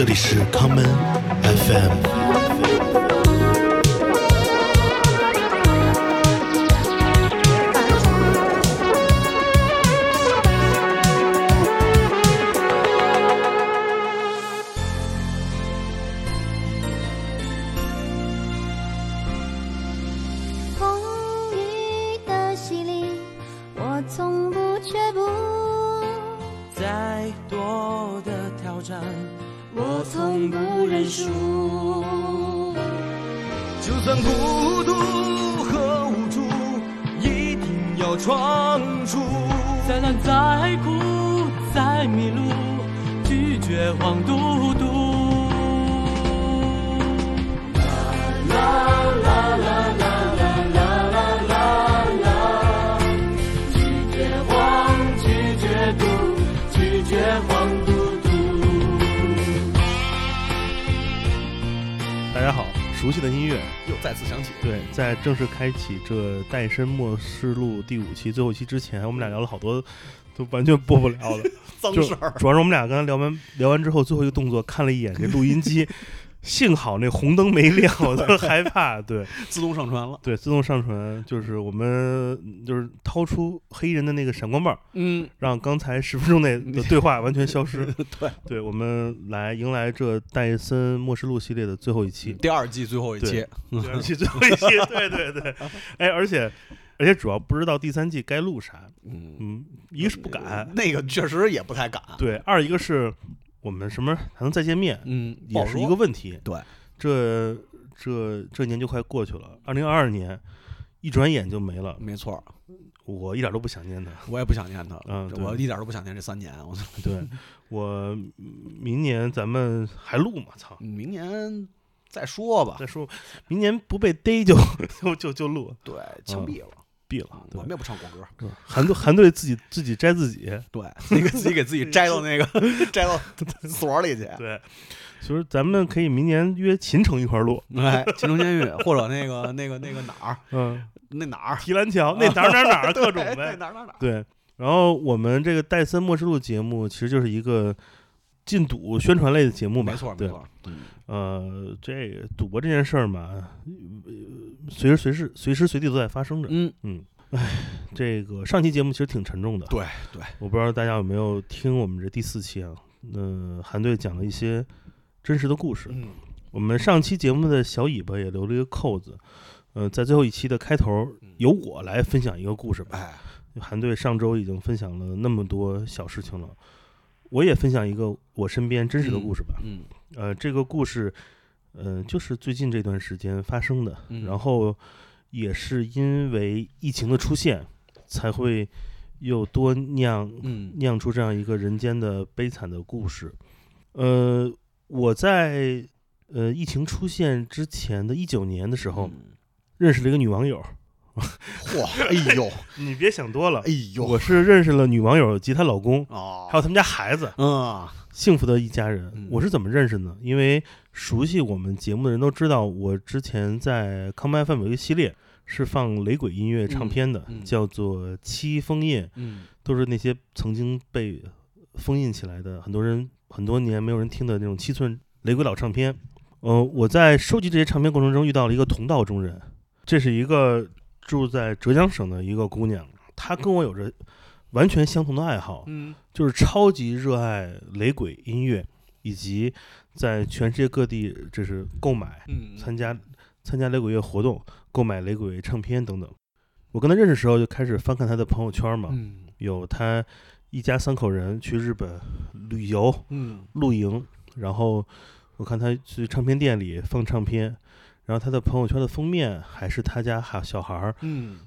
这里是康门 FM。正式开启这《戴森末世录》第五期最后一期之前，我们俩聊了好多都完全播不了的就 脏事儿，主要是我们俩刚才聊完聊完之后，最后一个动作看了一眼这录音机，幸好那红灯没亮，我都害怕。对自动上传了。对，自动上传就是我们就是掏出黑人的那个闪光棒，嗯，让刚才十分钟内的对话完全消失。对，对，我们来迎来这戴森末世录系列的最后一期。第二季最后一期，第二季最后一期，对对对，哎，而且而且主要不知道第三季该录啥，嗯，嗯，一个是不敢，那个确实也不太敢。对，二一个是我们什么还能再见面，嗯，也是一个问题。对，这这这年就快过去了，二零二二年一转眼就没了，没错，我一点都不想念他。我也不想念他，嗯我一点都不想念这三年。我操，对我明年咱们还录吗？操！明年再说吧。再说明年不被逮就 就就就录对，枪毙了，毙了。我们也不唱国歌。对韩队韩队自己自己摘自己，对，那 个自己给自己摘到那个 摘到所里去。对，所以咱们可以明年约秦城一块儿录，哎，秦城监狱 或者那个那个那个哪儿，嗯，那哪儿，提篮桥那哪儿哪儿哪儿各种哎呗，哪儿哪儿哪儿。对。然后我们这个戴森末世录节目其实就是一个禁赌宣传类的节目吧，没错，没对。错。嗯呃，这个赌博这件事儿嘛，呃随时随时随时随地都在发生着。嗯，嗯，哎，这个上期节目其实挺沉重的，对对，我不知道大家有没有听我们这第四期啊？呃，韩队讲了一些真实的故事。嗯我们上期节目的小尾巴也留了一个扣子，呃，在最后一期的开头，由我来分享一个故事吧。哎，韩队上周已经分享了那么多小事情了，我也分享一个我身边真实的故事吧。嗯呃，这个故事，呃，就是最近这段时间发生的，嗯然后也是因为疫情的出现，才会又多酿嗯酿出这样一个人间的悲惨的故事。呃，我在呃疫情出现之前的一九年的时候，嗯认识了一个女网友。嚯，哎呦，你别想多了。哎，呦，我是认识了女网友及她老公，哦，还有他们家孩子，嗯。幸福的一家人。嗯。我是怎么认识呢？因为熟悉我们节目的人都知道，我之前在康麦 FM 有一个系列是放雷鬼音乐唱片的，嗯嗯。叫做《七封印》，嗯。都是那些曾经被封印起来的，很多人很多年没有人听的那种七寸雷鬼老唱片。呃，我在收集这些唱片过程中遇到了一个同道中人，这是一个住在浙江省的一个姑娘，她跟我有着完全相同的爱好，嗯就是超级热爱雷鬼音乐，以及在全世界各地就是购买、嗯参加参加雷鬼乐活动、购买雷鬼唱片等等。我跟她认识的时候就开始翻看她的朋友圈嘛，嗯有她一家三口人去日本旅游嗯露营，然后我看她去唱片店里放唱片，然后他的朋友圈的封面还是他家孩小孩儿嗯。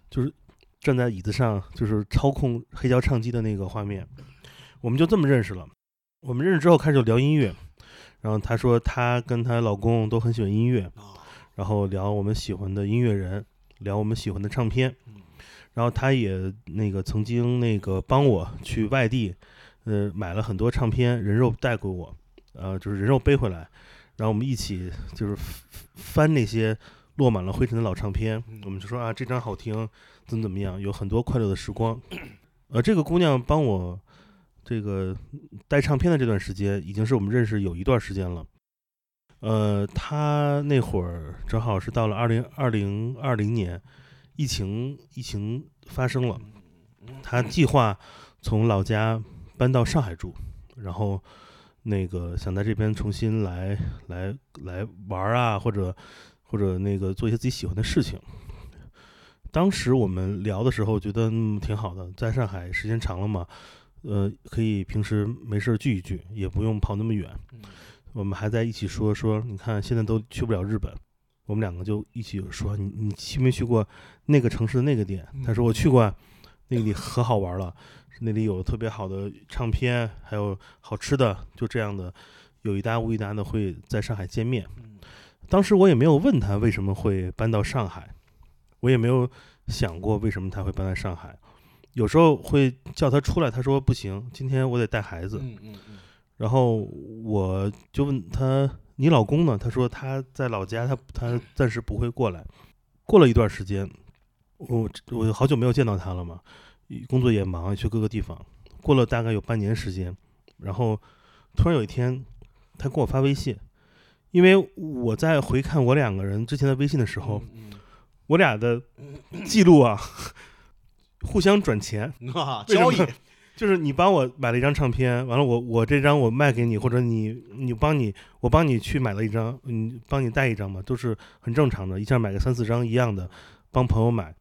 站在椅子上，就是操控黑胶唱机的那个画面，我们就这么认识了。我们认识之后开始聊音乐，然后她说她跟她老公都很喜欢音乐，啊然后聊我们喜欢的音乐人，聊我们喜欢的唱片嗯，然后她也那个曾经那个帮我去外地，呃，买了很多唱片，人肉带给我，呃，就是人肉背回来，然后我们一起就是翻翻那些落满了灰尘的老唱片，我们就说啊这张好听，怎么怎么样，有很多快乐的时光。呃，这个姑娘帮我这个带唱片的这段时间，已经是我们认识有一段时间了。呃，她那会儿正好是到了二零二零二零年，疫情疫情发生了，她计划从老家搬到上海住，然后那个想在这边重新来来来玩儿啊，或者或者那个做一些自己喜欢的事情。当时我们聊的时候，觉得嗯挺好的，在上海时间长了嘛，呃，可以平时没事儿聚一聚，也不用跑那么远。我们还在一起说说，你看现在都去不了日本，我们两个就一起说，你你去没去过那个城市的那个店？他说我去过啊，那里可好玩了，那里有特别好的唱片，还有好吃的，就这样的，有一搭无一搭的会在上海见面。当时我也没有问他为什么会搬到上海，我也没有想过为什么他会搬到上海。有时候会叫他出来，他说不行，今天我得带孩子。嗯嗯嗯，然后我就问他：“你老公呢？”他说他在老家，他他暂时不会过来。过了一段时间，我我好久没有见到他了嘛，工作也忙，去各个地方。过了大概有半年时间，然后突然有一天，他给我发微信，因为我在回看我两个人之前的微信的时候，嗯我俩的记录啊，互相转钱，嗯啊，交易，就是你帮我买了一张唱片，完了我我这张我卖给你，或者你你帮你我帮你去买了一张，嗯，帮你带一张嘛，都是很正常的，一下买个三四张一样的，帮朋友买。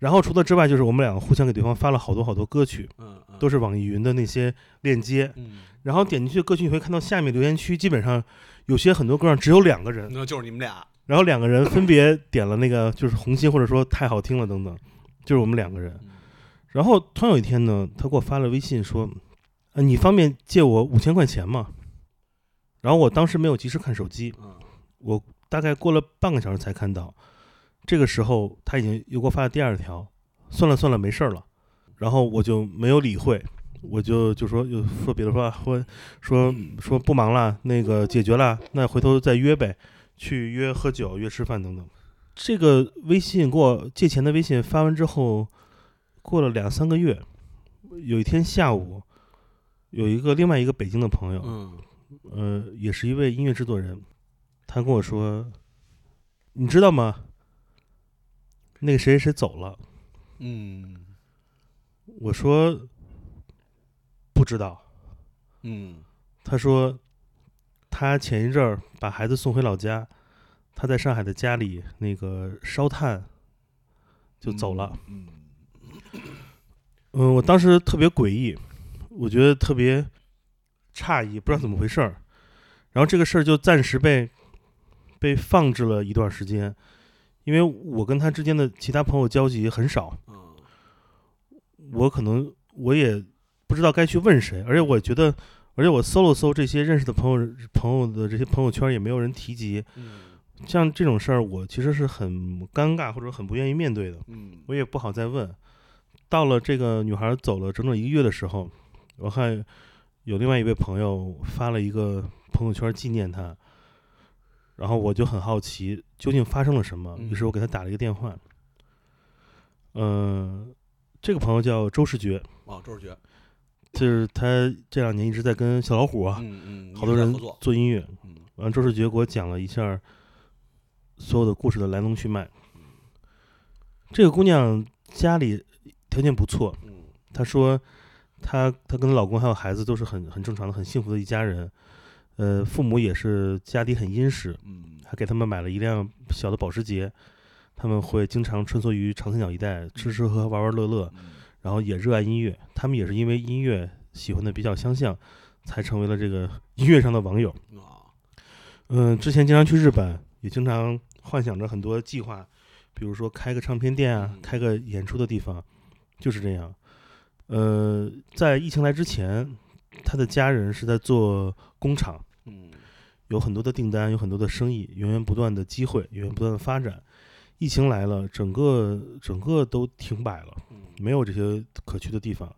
然后除此之外，就是我们两个互相给对方发了好多好多歌曲，嗯嗯，都是网易云的那些链接。嗯，然后点进去歌曲，你会看到下面留言区，基本上有些很多歌上只有两个人，那就是你们俩，然后两个人分别点了那个就是红心，或者说太好听了等等，就是我们两个人。然后突然有一天呢，他给我发了微信说：“呃，你方便借我五千块钱吗？”然后我当时没有及时看手机，嗯我大概过了半个小时才看到。这个时候他已经又给我发了第二条，算了算了，没事儿了。然后我就没有理会，我就就说又说别的话，说说说不忙了，那个解决了，那回头再约呗，去约喝酒、约吃饭等等。这个微信给我借钱的微信发完之后，过了两三个月，有一天下午，有一个另外一个北京的朋友，嗯呃，也是一位音乐制作人，他跟我说：“你知道吗？那个谁谁谁走了。嗯”我说：“不知道。嗯”他说：“他前一阵儿把孩子送回老家，他在上海的家里那个烧炭就走了。嗯嗯，我当时特别诡异，我觉得特别诧异，不知道怎么回事儿。然后这个事儿就暂时被被放置了一段时间，因为我跟他之间的其他朋友交集很少，嗯我可能我也不知道该去问谁，而且我觉得，而且我搜了搜这些认识的朋友朋友的这些朋友圈，也没有人提及。嗯像这种事儿，我其实是很尴尬或者很不愿意面对的。嗯我也不好再问。到了这个女孩走了整整一个月的时候，我看有另外一位朋友发了一个朋友圈纪念她，然后我就很好奇究竟发生了什么，于是我给他打了一个电话。嗯、这个朋友叫周世觉，哦，周世觉，就是他这两年一直在跟小老虎啊，嗯嗯，好多人做音乐。嗯完了，周世觉给我讲了一下所有的故事的来龙去脉。这个姑娘家里条件不错，嗯她说她她跟她老公还有孩子都是很很正常的、很幸福的一家人。呃，父母也是家底很殷实，嗯还给他们买了一辆小的保时捷。他们会经常穿梭于长三角一带，吃吃喝喝、玩玩乐乐，嗯然后也热爱音乐。他们也是因为音乐喜欢的比较相像，才成为了这个 音乐上的网友。啊嗯，之前经常去日本，也经常幻想着很多计划，比如说开个唱片店啊嗯，开个演出的地方，就是这样。呃，在疫情来之前，他的家人是在做工厂，嗯有很多的订单，有很多的生意，源源不断的机会，源源不断的发展。疫情来了，整个整个都停摆了，嗯没有这些可去的地方。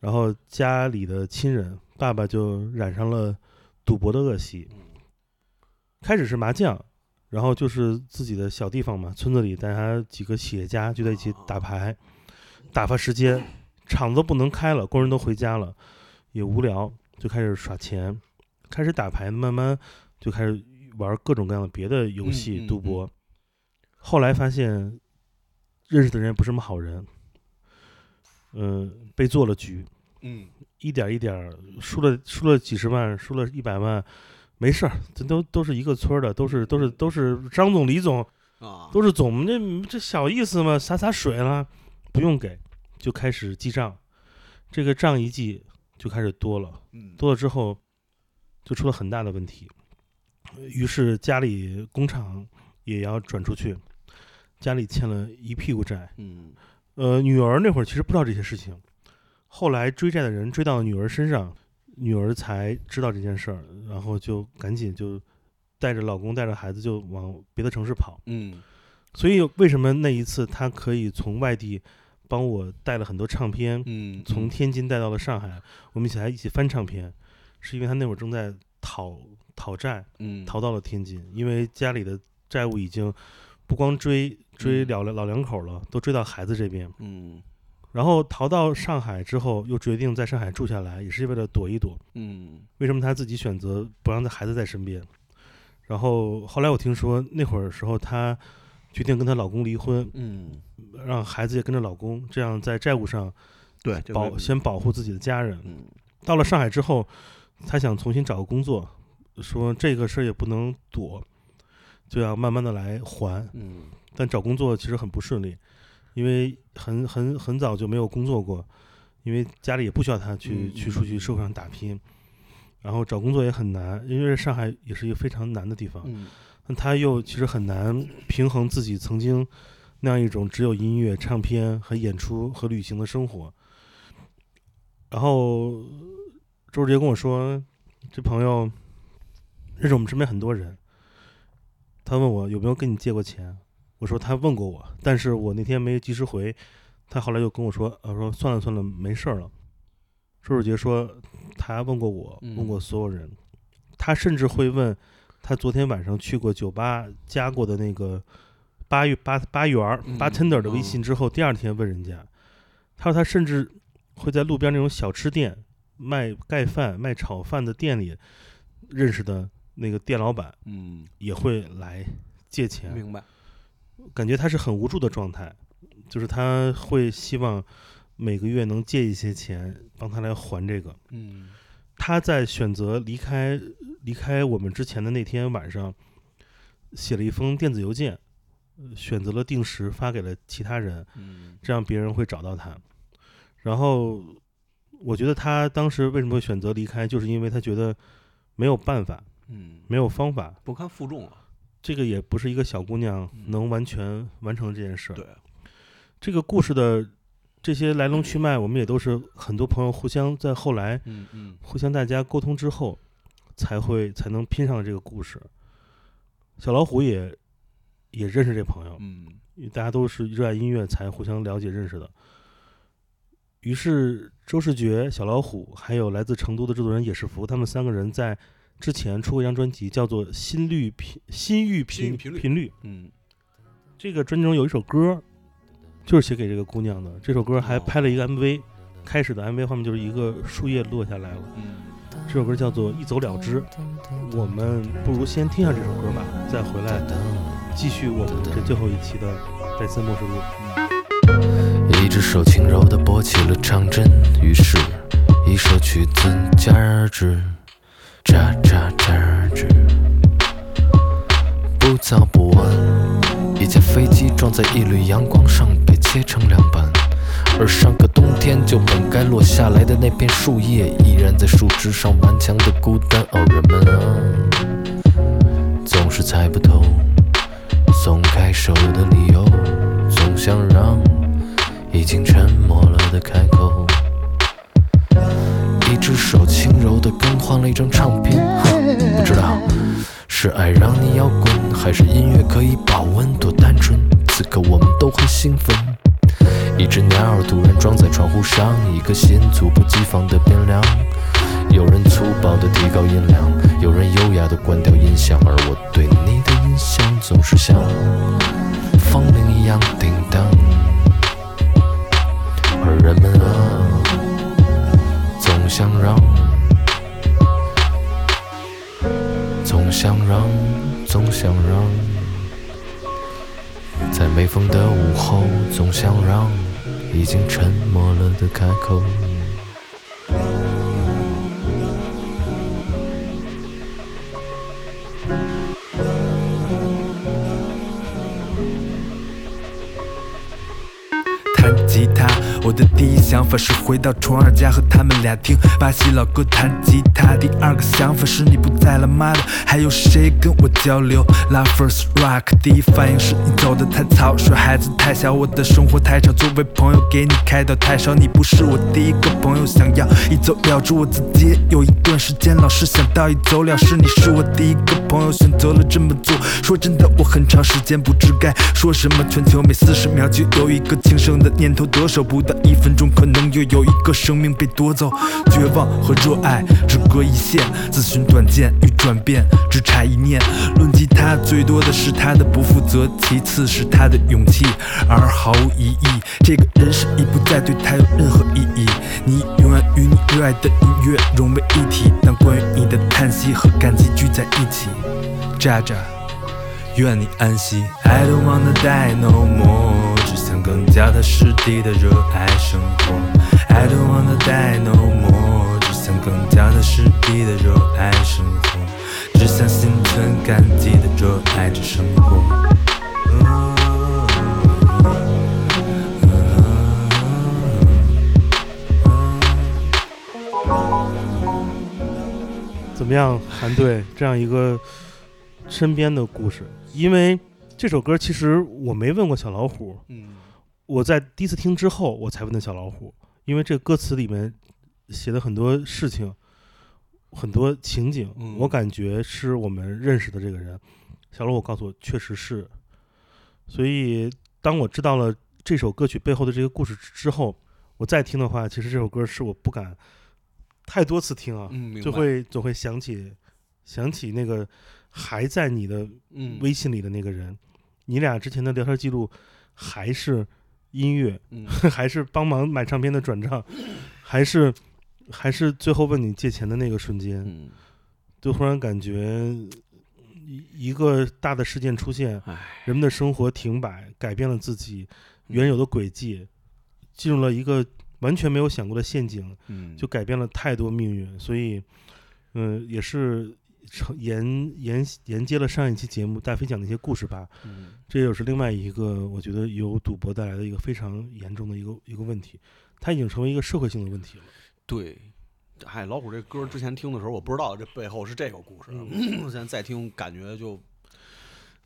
然后家里的亲人，爸爸就染上了赌博的恶习，嗯开始是麻将，然后就是自己的小地方嘛，村子里大家几个企业家聚在一起打牌，打发时间，厂子不能开了，工人都回家了。也无聊，就开始耍钱，开始打牌，慢慢就开始玩各种各样的别的游戏、赌博。后来发现认识的人也不是什么好人，嗯、被做了局，嗯。一点一点输了输了几十万，输了一百万，没事儿，这都都是一个村的，都是都是都是张总、李总，啊，都是总，这这小意思嘛，洒洒水了，不用给，就开始记账，这个账一记就开始多了，嗯。多了之后就出了很大的问题，于是家里工厂也要转出去，家里欠了一屁股债，嗯。呃，女儿那会儿其实不知道这些事情，后来追债的人追到女儿身上，女儿才知道这件事儿，然后就赶紧就带着老公带着孩子就往别的城市跑。嗯。所以为什么那一次她可以从外地帮我带了很多唱片，嗯，从天津带到了上海，我们一起来一起翻唱片，是因为她那会儿正在讨讨债，嗯逃到了天津，因为家里的债务已经不光追追嗯老老两口了，都追到孩子这边。嗯然后逃到上海之后，又决定在上海住下来，也是为了躲一躲。嗯为什么他自己选择不让他孩子在身边？然后后来我听说那会儿时候，她决定跟她老公离婚，嗯，让孩子也跟着老公，这样在债务上对，保先保护自己的家人。嗯到了上海之后，她想重新找个工作，说这个事儿也不能躲，就要慢慢的来还。嗯但找工作其实很不顺利，因为很很很早就没有工作过，因为家里也不需要他去、嗯去出去社会上打拼，然后找工作也很难，因为上海也是一个非常难的地方，嗯但他又其实很难平衡自己曾经那样一种只有音乐、唱片和演出和旅行的生活。然后周志杰跟我说，这朋友认识我们身边很多人，他问我有没有跟你借过钱，我说他问过我，但是我那天没及时回，他后来又跟我说，呃，说算了算了，没事儿了。周志杰说他问过我，嗯问过所有人，他甚至会问他昨天晚上去过酒吧加过的那个八月八八元儿嗯 bartender 的微信之后，第二天问人家，他说他甚至会在路边那种小吃店卖盖饭、卖炒饭的店里认识的那个店老板嗯，也会来借钱，明白。感觉他是很无助的状态，就是他会希望每个月能借一些钱帮他来还这个。嗯他在选择离开离开我们之前的那天晚上，写了一封电子邮件，呃选择了定时发给了其他人，嗯这样别人会找到他。然后，我觉得他当时为什么会选择离开，就是因为他觉得没有办法，嗯，没有方法。不堪负重了。这个也不是一个小姑娘嗯能完全完成这件事儿。对，这个故事的这些来龙去脉，我们也都是很多朋友互相在后来嗯嗯互相大家沟通之后，才会才能拼上这个故事。小老虎也也认识这朋友，嗯大家都是热爱音乐才互相了解认识的。于是周世觉、小老虎还有来自成都的制作人也是福，他们三个人在之前出过一张专辑，叫做《心率频心域频频率频率》。嗯这个专辑中有一首歌，就是写给这个姑娘的。这首歌还拍了一个 MV，开始的 MV 画面就是一个树叶落下来了。嗯，这首歌叫做《一走了之》，我们不如先听下这首歌吧，再回来继续我们这最后一期的戴森末世录。一只手轻柔地拨起了长针，于是，一首曲子戛然而止，戛戛戛然而止。不早不晚，一架飞机撞在一缕阳光上，被切成两半。而上个冬天就本该落下来的那片树叶，依然在树枝上顽强的孤单。哦，人们啊，总是猜不透松开手的理由，总想让。已经沉默了的开口，一只手轻柔地更换了一张唱片，不知道是爱让你摇滚，还是音乐可以保温，多单纯。此刻我们都很兴奋。一只鸟儿突然撞在窗户上，一颗心猝不及防地变凉。有人粗暴地提高音量，有人优雅地关掉音响，而我对你的印象总是像风铃一样叮。人们啊，总想让，总想让，总想让，在没风的午后，总想让已经沉默了的开口。我的第一想法是回到虫儿家和他们俩听巴西老哥弹吉他。第二个想法是你不在了，妈的，还有谁跟我交流？Love first rock，第一反应是你走的太草率，孩子太小，我的生活太吵，作为朋友给你开导太少，你不是我第一个朋友，想要一走了之，我自己也有一段时间老是想到一走了之，你是我第一个朋友，选择了这么做。说真的，我很长时间不知该说什么，全球每四十秒就有一个轻生的念头，得手不到一分钟，可能又有一个生命被夺走。绝望和热爱只隔一线，咨询短见与转变只差一念。论吉他，最多的是他的不负责，其次是他的勇气，而毫无意义。这个人是已不再对他有任何意义。你永远与你热爱的音乐融为一体，当关于你的叹息和感激聚在一起。渣渣。愿你安息。I don't wanna die no more，更加踏实地的热爱生活。I don't wanna die no more，只想更加踏实地的热爱生活，只想心存感激的热爱着生活。怎么样，韩队这样一个身边的故事？因为这首歌其实我没问过小老虎，嗯我在第一次听之后，我才问的小老虎，因为这歌词里面写的很多事情，很多情景，嗯我感觉是我们认识的这个人。小老虎告诉我，确实是。所以当我知道了这首歌曲背后的这个故事之后，我再听的话，其实这首歌是我不敢太多次听啊，嗯，就会总会想起想起那个还在你的嗯微信里的那个人，你俩之前的聊天记录还是音乐，嗯。还是帮忙买唱片的转账，还是还是最后问你借钱的那个瞬间，嗯，就忽然感觉一一个大的事件出现，人们的生活停摆，改变了自己原有的轨迹，进入了一个完全没有想过的陷阱，嗯。就改变了太多命运，所以，嗯、也是承沿沿沿接了上一期节目大飞讲的一些故事吧，嗯这又是另外一个我觉得由赌博带来的一个非常严重的一个一个问题，它已经成为一个社会性的问题了。对。哎，老虎这歌之前听的时候，我不知道这背后是这个故事，现在再听感觉就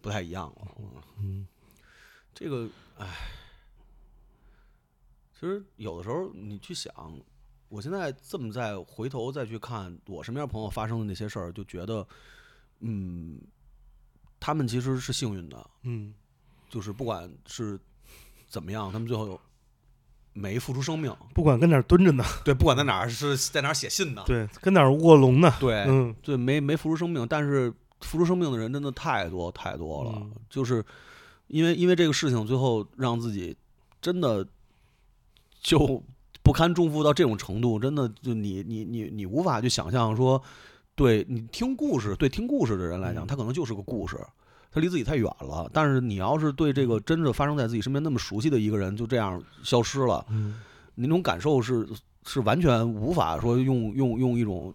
不太一样了。嗯这个，哎，其实有的时候你去想，我现在这么再回头再去看我身边朋友发生的那些事儿，就觉得，嗯，他们其实是幸运的，嗯。就是不管是怎么样，他们最后没付出生命。不管跟哪儿蹲着呢，对，不管在哪儿是在哪儿写信呢，对，跟哪儿卧龙呢，对，嗯对，没没付出生命，但是付出生命的人真的太多太多了，嗯。就是因为因为这个事情，最后让自己真的就不堪重负到这种程度，真的就你你你你无法去想象说，对你听故事，对听故事的人来讲，嗯他可能就是个故事。他离自己太远了，但是你要是对这个真的发生在自己身边那么熟悉的一个人就这样消失了，那种感受是是完全无法说用用用一种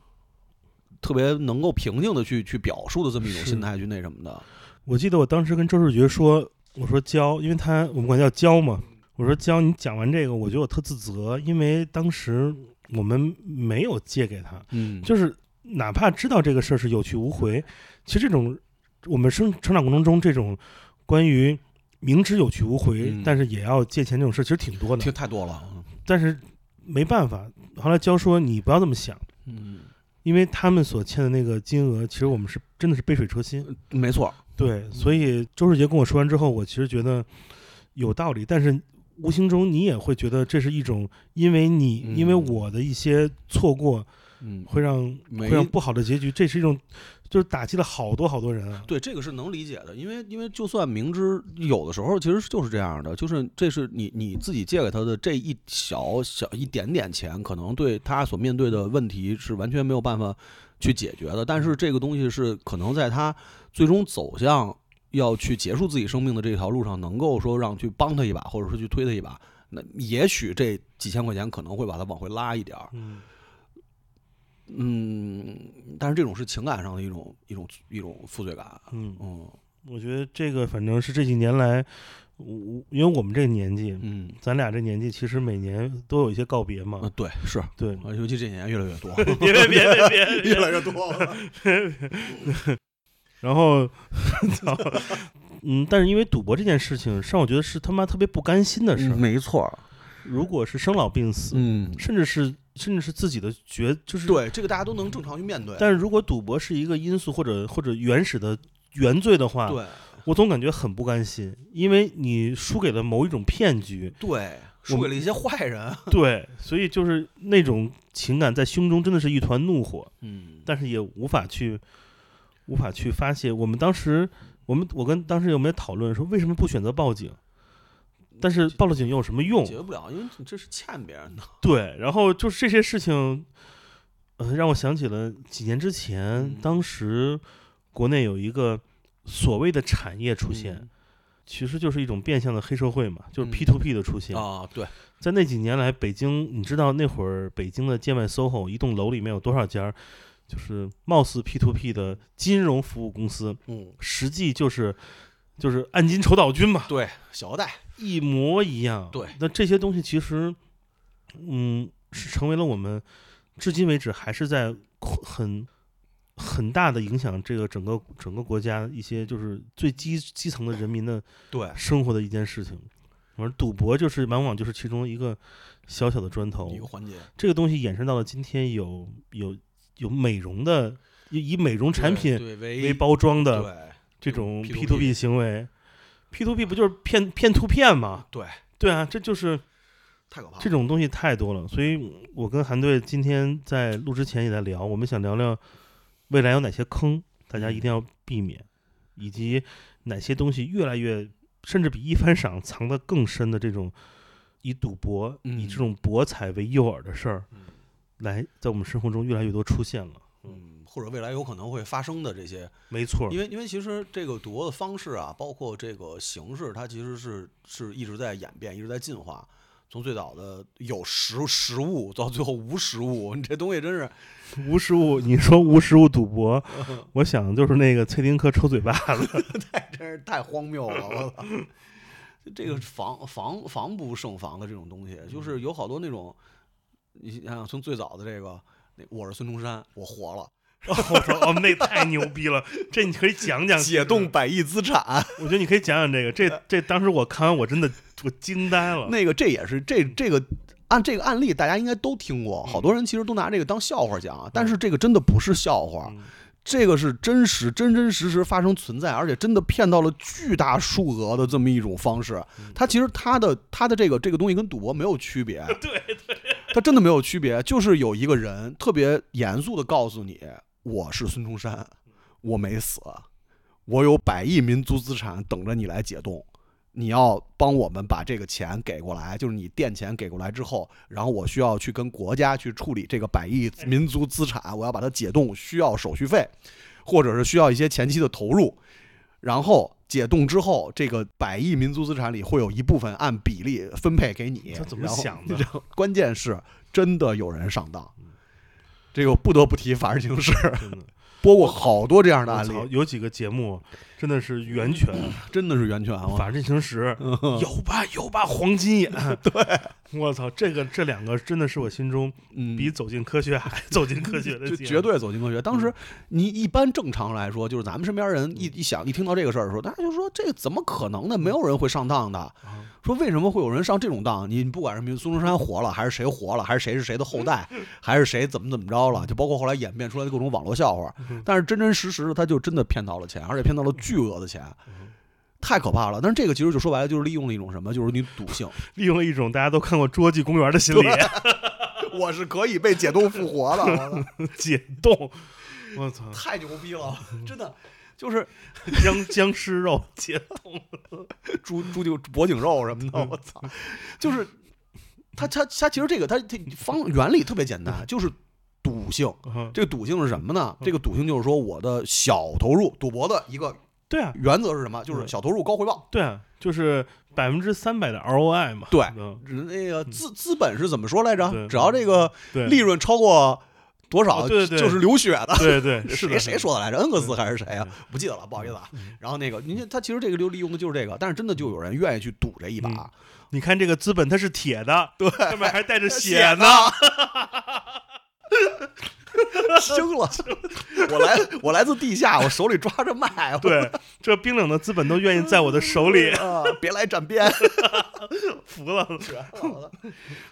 特别能够平静的去去表述的这么一种心态去那什么的。我记得我当时跟周世觉说，我说焦，因为他我们管他叫焦嘛，我说焦，你讲完这个，我觉得我特自责，因为当时我们没有借给他，嗯就是哪怕知道这个事儿是有去无回，其实这种我们生成长过程中这种关于明知有去无回，嗯但是也要借钱这种事儿其实挺多的听，太多了。但是没办法。后来娇说你不要这么想，嗯，因为他们所欠的那个金额，其实我们是真的是杯水车薪。没错。对，所以周世杰跟我说完之后，我其实觉得有道理，但是无形中你也会觉得这是一种因为你、嗯因为我的一些错过，嗯，会让会让不好的结局，这是一种就是打击了好多好多人啊。对，这个是能理解的，因为因为就算明知有的时候其实就是这样的，就是这是你你自己借给他的这一小小一点点钱，可能对他所面对的问题是完全没有办法去解决的。但是这个东西是可能在他最终走向要去结束自己生命的这条路上，能够说让去帮他一把，或者说去推他一把，那也许这几千块钱可能会把他往回拉一点儿。嗯，嗯，但是这种是情感上的一种一种一种负罪感。嗯，嗯我觉得这个反正是这几年来，我因为我们这个年纪，嗯。咱俩这年纪，其实每年都有一些告别嘛啊，。对，是，对，啊，尤其这几年越来越多，别别别别别，越来越多。然后，嗯，但是因为赌博这件事情，让我觉得是他妈特别不甘心的事儿。没错，如果是生老病死，嗯，甚至是甚至是自己的觉，就是，对，这个大家都能正常去面对。但是如果赌博是一个因素或者或者原始的原罪的话，对我总感觉很不甘心，因为你输给了某一种骗局，对，输给了一些坏人。对，所以就是那种情感在胸中真的是一团怒火，嗯，但是也无法去无法去发泄。我们当时，我们我跟当时有没有讨论说，为什么不选择报警？但是报了警又有什么用解？决不了，因为你这是欠别人的。对，然后就是这些事情，呃，让我想起了几年之前，嗯当时国内有一个所谓的产业出现，其实就是一种变相的黑社会嘛，就是嗯 P to P 的出现。啊，对，在那几年来，北京，你知道那会儿北京的建外 SOHO 一栋楼里面有多少家，就是貌似 P to P 的金融服务公司，嗯，实际就是就是按金筹岛君嘛，对，小额贷，一模一样。对。那这些东西其实，嗯，是成为了我们至今为止还是在很很大的影响这个整个整个国家一些就是最基基层的人民的对，生活的一件事情。而赌博就是往往就是其中一个小小的砖头一，个环节，这个东西衍生到了今天有有有美容的以以美容产品为为包装的这种 P2P P to P 行为，P to P 不就是骗骗图片吗？对，对啊，这就是太可怕了。这种东西太多了，所以我跟韩队今天在录之前也在聊，我们想聊聊未来有哪些坑，大家一定要避免，以及哪些东西越来越甚至比一番赏藏得更深的这种以赌博、嗯以这种博彩为诱饵的事儿嗯，来在我们生活中越来越多出现了。嗯，或者未来有可能会发生的这些，没错，因为因为其实这个赌博的方式啊，包括这个形式，它其实是是一直在演变，一直在进化。从最早的有实实物到最后无实物，你这东西真是 无实物，你说无实物赌博，我想的就是那个崔丁克抽嘴巴子。太真是太荒谬了，我操！这个防防防不胜防的这种东西，就是有好多那种，你想想从最早的这个，那我是孙中山，我活了，我说，哦，那太牛逼了！这你可以讲讲解冻百亿资产，我觉得你可以讲讲这个，这 这当时我看完我真的我惊呆了。那个这也是这这个按这个案例，大家应该都听过，好多人其实都拿这个当笑话讲，但是这个真的不是笑话，嗯这个是真实真真实实发生存在，而且真的骗到了巨大数额的这么一种方式。它其实它的它的这个这个东西跟赌博没有区别，对对，它真的没有区别，就是有一个人特别严肃的告诉你，我是孙中山，我没死，我有百亿民族资产等着你来解冻。你要帮我们把这个钱给过来，就是你垫钱给过来之后，然后我需要去跟国家去处理这个百亿民族资产，我要把它解冻，需要手续费，或者是需要一些前期的投入，然后解冻之后，这个百亿民族资产里会有一部分按比例分配给你。这怎么想的关键是真的有人上当，这个不得不提法制进行式，播过好多这样的案例，有几个节目真的是源泉，真的是源泉啊！法制进行时 有吧有吧黄金眼，对，我操，这个这两个真的是我心中嗯比走进科学还走进科学的，就绝对走进科学。当嗯时你一般正常来说，就是咱们身边人一一想一听到这个事儿的时候，大家就说这怎么可能呢？没有人会上当的。啊说为什么会有人上这种当？你不管是民孙中山活了，还是谁活了，还是谁是谁的后代，还是谁怎么怎么着了，就包括后来演变出来的各种网络笑话。嗯但是真真实实的，他就真的骗到了钱，而且骗到了巨额的钱。太可怕了！但是这个其实就说白了，就是利用了一种什么，就是你赌性。利用了一种大家都看过《侏罗纪公园》的心理，我是可以被解冻复活的，解冻，我操，太牛逼了，真的就是 僵僵尸肉解冻，猪猪颈脖颈肉什么的，我操，就是它它它其实这个它它方原理特别简单，就是赌性。嗯这个赌性是什么呢？这个赌性就是说我的小投入赌博的一个对啊，原则是什么？就是小投入高回报。对啊，就是百分之三百的 ROI 嘛。对嗯那个资资本是怎么说来着？只要这个，利润超过多少，就是流血的。对对 是的，谁谁说的来着？恩格斯还是谁啊？不记得了，不好意思啊。嗯然后那个，您看他其实这个就利用的就是这个，但是真的就有人愿意去赌这一把。嗯你看这个资本它是铁的，对，上面还带着 血血呢。惊了！我来，我来自地下，我手里抓着麦。对，这冰冷的资本都愿意在我的手里，啊，别来沾边，服了。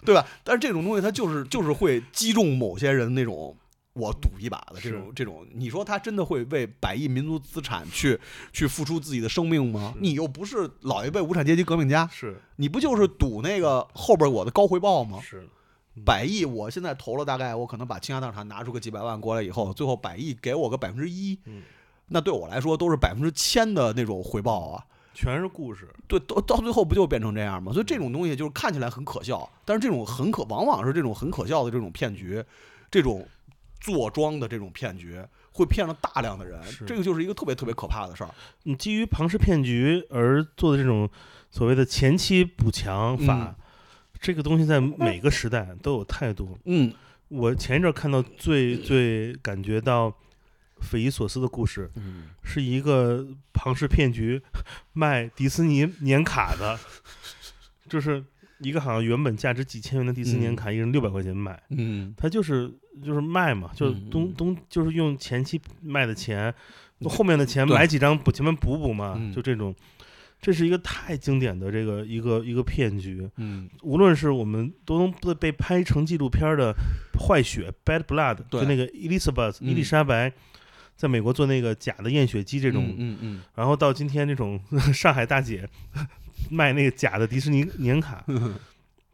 对吧？但是这种东西它就是就是会击中某些人那种我赌一把的这种这种，你说他真的会为百亿民族资产去去付出自己的生命吗？你又不是老一辈无产阶级革命家，是你不就是赌那个后边我的高回报吗？是，百亿，我现在投了大概，我可能把倾家荡产拿出个几百万过来以后，最后百亿给我个百分之一嗯，那对我来说都是百分之千的那种回报啊。全是故事。对，到到最后不就变成这样吗？所以这种东西就是看起来很可笑，但是这种很可，往往是这种很可笑的这种骗局，这种坐庄的这种骗局，会骗了大量的人，这个就是一个特别特别可怕的事儿。你基于庞氏骗局而做的这种所谓的前期补强法，这个东西在每个时代都有太多。嗯。我前一阵儿看到最 最感觉到匪夷所思的故事，嗯，是一个庞氏骗局 卖迪士尼年卡的，就是一个好像原本价值几千元的迪士尼年卡，一人六百块钱买，嗯。他就是就是卖嘛，就东东就是用前期卖的钱，后面的钱买几张补前面补补嘛，嗯。就这种。这是一个太经典的这个一个一个骗局，嗯，无论是我们都能被被拍成纪录片的《坏血》（Bad Blood），就那个 Elizabeth 嗯。伊丽莎白，在美国做那个假的验血机这种，嗯嗯 然后到今天这种上海大姐卖那个假的迪士尼年卡，嗯，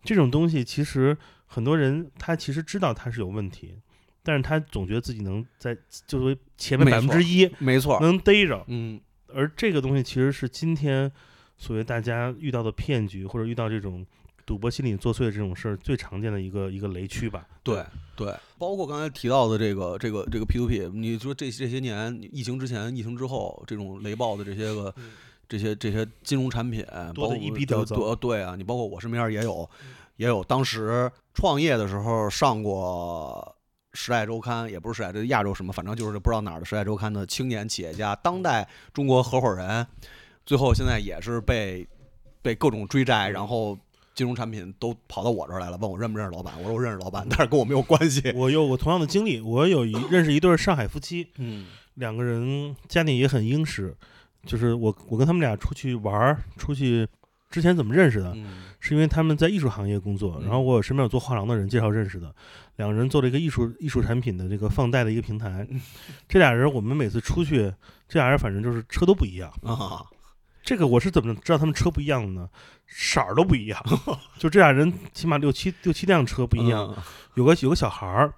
这种东西其实很多人他其实知道它是有问题，但是他总觉得自己能在就是前面百分之一没错，能逮着，嗯而这个东西其实是今天所谓大家遇到的骗局或者遇到这种赌博心理作祟的这种事儿最常见的一个一个雷区吧。对对，包括刚才提到的这个这个这个 P to P，你说这这些年疫情之前、疫情之后，这种雷暴的这些个、这些这些金融产品，包括多的一笔屌糟对对啊，你包括我身边也有也有当时创业的时候上过。《时代周刊》也不是《时代》，这亚洲什么，反正就是不知道哪儿的《时代周刊》的青年企业家、当代中国合伙人，最后现在也是被被各种追债，然后金融产品都跑到我这儿来了，问我认不认识老板。我说我认识老板，但是跟我没有关系。我有我同样的经历，我有一认识一对儿上海夫妻，嗯两个人家庭也很殷实，就是我我跟他们俩出去玩儿，出去之前怎么认识的？嗯是因为他们在艺术行业工作，嗯然后我身边有做画廊的人介绍认识的，两个人做了一个艺术艺术产品的这个放贷的一个平台。嗯这俩人我们每次出去，这俩人反正就是车都不一样。啊，这个我是怎么知道他们车不一样的呢？色儿都不一样，就这俩人起码六七六七辆车不不一样，有个有个小孩儿，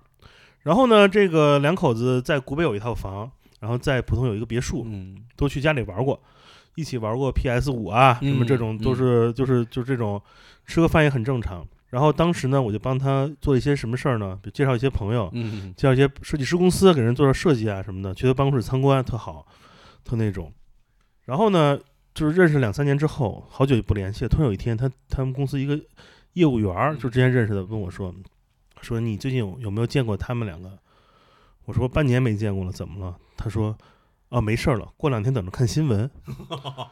然后呢，这个两口子在古北有一套房，然后在浦东有一个别墅，嗯都去家里玩过，一起玩过 PS 五啊，什么这种嗯都是就是就这种吃个饭也很正常。然后当时呢，我就帮他做一些什么事儿呢？就介绍一些朋友，嗯介绍一些设计师公司给人做做设计啊什么的，去他办公室参观，特好，特那种。然后呢，就是认识两三年之后，好久也不联系。突然有一天，他他们公司一个业务员儿，就之前认识的，问我说：“说你最近有有没有见过他们两个？”我说：“半年没见过了，怎么了？”他说：“啊，没事儿了，过两天等着看新闻。”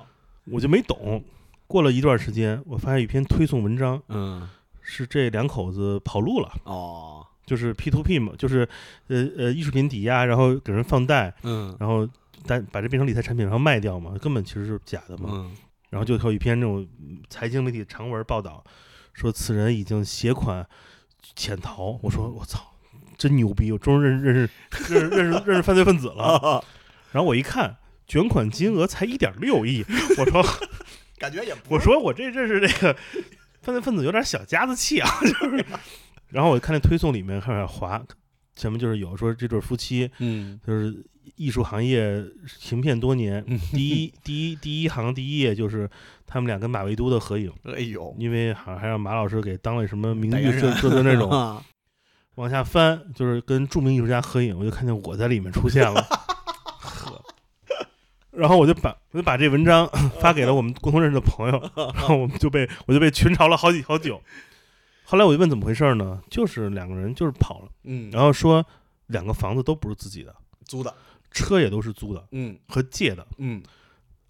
我就没懂。过了一段时间，我发现有一篇推送文章，嗯是这两口子跑路了。哦就是 P to P 嘛，就是呃呃艺术品抵押，然后给人放贷，嗯然后但把这变成理财产品，然后卖掉嘛，根本其实是假的嘛。嗯然后就有一篇那种嗯财经媒体长文报道，说此人已经携款潜逃。我说我操，真牛逼！我终于认识认识认识认识认识犯罪分子了。然后我一看，卷款金额才一点六亿，我说 感觉也不 我说我这这是这个犯罪分子有点小家子气啊，就是。然后我看那推送里面开始滑，前面就是有说这对夫妻嗯。就是艺术行业行骗多年，嗯。第一第一第一行第一页就是他们俩跟马未都的合影，哎呦，因为好像还让马老师给当了什么名誉社社的那种。啊往下翻，就是跟著名艺术家合影，我就看见我在里面出现了。呵，然后我就把我就把这文章 发给了我们共同认识的朋友，然后我们就被我就被群嘲了好几好久。后来我就问怎么回事呢？就是两个人就是跑了，嗯，然后说两个房子都不是自己的，租的，车也都是租的嗯。和借的，嗯，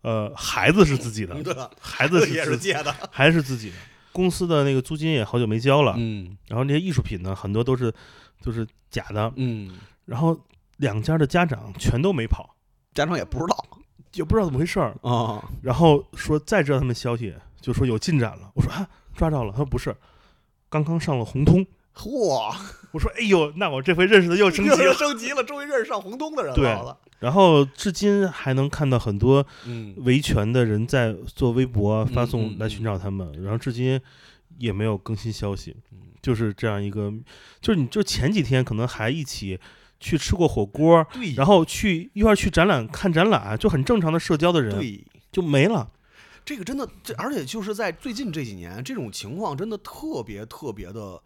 呃，孩子是自己的，对？孩子 也是借的，还是自己的。公司的那个租金也好久没交了，嗯。然后那些艺术品呢，很多都是就是假的，嗯，然后两家的家长全都没跑，家长也不知道也不知道怎么回事儿，啊，然后说再知道他们消息，就说有进展了。我说啊，抓着了。他说不是，刚刚上了红通。嚯，我说哎呦，那我这回认识的又升级了。升级了，终于认识上红通的人对了，然后至今还能看到很多嗯维权的人在做微博发嗯送来寻找他们，然后至今也没有更新消息，嗯就是这样一个，就是你就前几天可能还一起去吃过火锅，对，然后去一块儿去展览看展览，就很正常的社交的人对。就没了。这个真的，这而且就是在最近这几年，这种情况真的特别特别的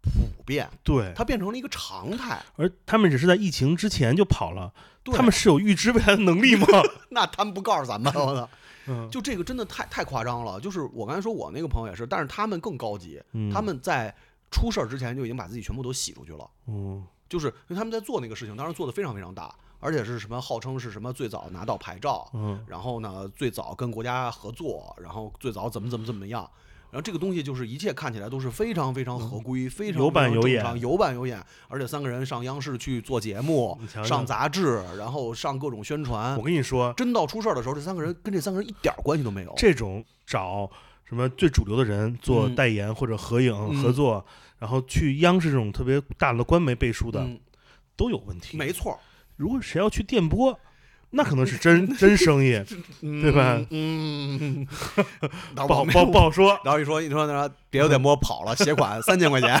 普遍，对，它变成了一个常态。而他们只是在疫情之前就跑了，他们是有预知未来的能力吗？那他们不告诉咱们，我操！嗯，就这个真的太太夸张了。就是我刚才说我那个朋友也是，但是他们更高级，嗯他们在出事儿之前就已经把自己全部都洗出去了。嗯就是因为他们在做那个事情，当时做的非常非常大，而且是什么号称是什么最早拿到牌照，嗯然后呢最早跟国家合作，然后最早怎么怎么怎么样。然后这个东西就是一切看起来都是非常非常合规，非常有板有眼有板有眼，而且三个人上央视去做节目上杂志，然后上各种宣传我。跟你说，真到出事儿的时候，这三个人跟这三个人一点儿关系都没有。这种找什么最主流的人做嗯代言或者合影、嗯合作，然后去央视这种特别大的官媒背书的、嗯，都有问题。没错，如果谁要去电波，那可能是真 真生意，对吧嗯，不好不好不好说。然后一说一说那别有电波跑了，携款三千块钱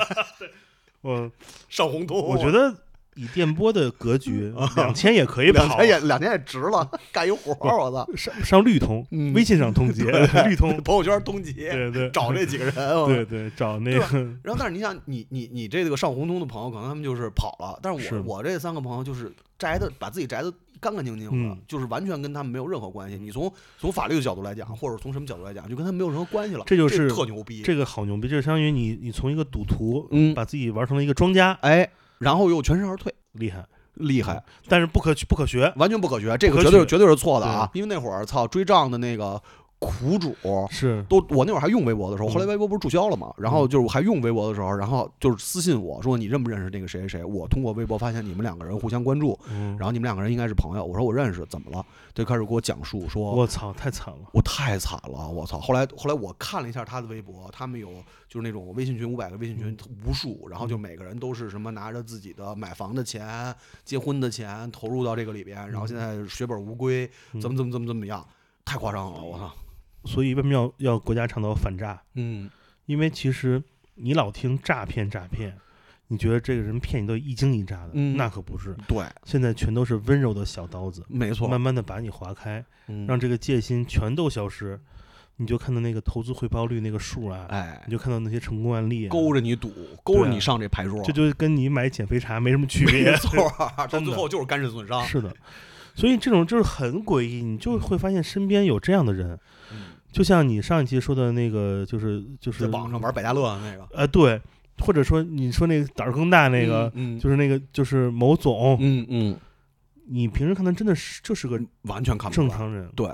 我上红通，我觉得以电波的格局，两千也可以跑两千，也两千也值了，干一活 儿，我操！上上绿通，嗯微信上通缉，绿通，朋友圈通缉，对对，找这几个人，对对找那个，然后，但是你想，你你你这个上红通的朋友，可能他们就是跑了，但是是我我这三个朋友就是宅的，把自己宅的干干净净的，嗯就是完全跟他们没有任何关系。你从从法律的角度来讲，或者从什么角度来讲，就跟他们没有任何关系了。这就是特牛逼。这个好牛逼，就是相当于你你从一个赌徒，嗯把自己玩成了一个庄家，哎，然后又全身而退，厉害，厉害，但是不可不可学，完全不可学，这个绝对绝对是错的啊！因为那会儿操追账的那个苦主。是都我那会儿还用微博的时候，后来嗯微博不是注销了嘛？然后就是我还用微博的时候，然后就是私信我说你认不认识那个谁谁谁？我通过微博发现你们两个人互相关注，嗯，然后你们两个人应该是朋友。我说我认识，怎么了？就开始给我讲述说，我操，太惨了，我太惨了，我操！后来后来我看了一下他的微博，他们有就是那种微信群五百个微信群无数，然后就每个人都是什么拿着自己的买房的钱、结婚的钱投入到这个里边，然后现在血本无归，怎么怎么怎么怎么样，太夸张了，我操！所以为什么要要国家倡导反诈？嗯，因为其实你老听诈骗诈骗，你觉得这个人骗你都一惊一乍的，嗯。那可不是，对，现在全都是温柔的小刀子，没错，慢慢的把你划开，嗯。让这个戒心全都消失，你就看到那个投资回报率那个数啊，哎。你，就看到那些成功案例、啊，勾着你赌，勾着你上这牌桌，这就跟你买减肥茶 没什么区别。没。错儿，到最后就是肝肾损伤。是的，所以这种就是很诡异，你就会发现身边有这样的人，嗯就像你上一期说的那个，就是就是在网上玩百家乐的那个，呃对，或者说你说那个胆儿更大那个，嗯，就是那个就是某总，嗯嗯，你平时看他真的是就是个完全看不出来，正常人，对，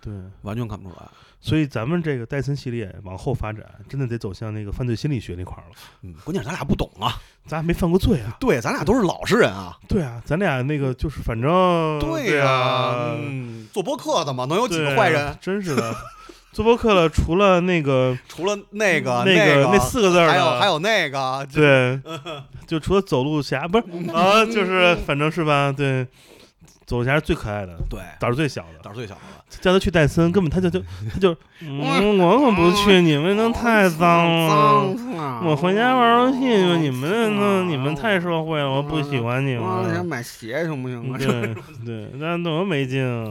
对，完全看不出来。所以咱们这个戴森系列往后发展，真的得走向那个犯罪心理学那块儿了。嗯，关键是咱俩不懂啊，咱还没犯过罪啊，对，咱俩都是老实人啊。对啊，咱俩那个就是反正对呀、做播客的嘛，能有几个坏人？真是的。做播客了，除了那个 除了那个那个那四个字儿，还有还有那个，对，就 除了走路侠不是 啊，就是反正是吧，对，走路侠是最可爱的，对，胆儿最小的。胆儿最小的。叫他去戴森，根本他就就他就，嗯，我可不去，你们那太脏了。我回家玩游戏去，你们那你们太社会了，我不喜欢你们。买鞋行不行对对，那多没劲啊！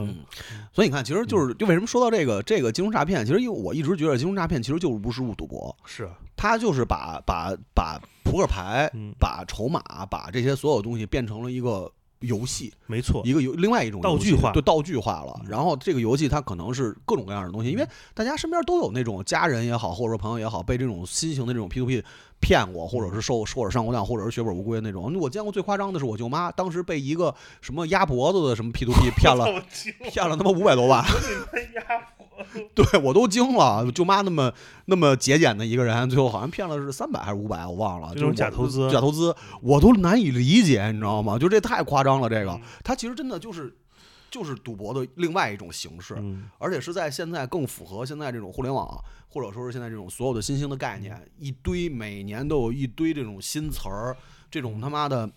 所以你看，其实就是就为什么说到这个这个金融诈骗，其实因为我一直觉得金融诈骗其实就是无实物赌博，是。它就是把把把扑克牌、嗯。把筹码、把这些所有东西变成了一个游戏，没错，一个游另外一种道具化对道具化了。嗯。然后这个游戏它可能是各种各样的东西，因为大家身边都有那种家人也好，或者说朋友也好，被这种新型的这种 P to P 骗过，或者是受或者上过当，或者是血本无归那种。我见过最夸张的是我舅妈，当时被一个什么鸭脖子的什么 P to P 骗了，骗了他妈五百多万。对我都惊了，舅妈那么那么节俭的一个人，最后好像骗了是三百还是五百，我忘了，这种就是假投资假投资，我都难以理解，你知道吗？就这太夸张了，这个他其实真的就是就是赌博的另外一种形式，嗯，而且是在现在更符合现在这种互联网，或者说是现在这种所有的新兴的概念，一堆每年都有一堆这种新词儿，这种他妈的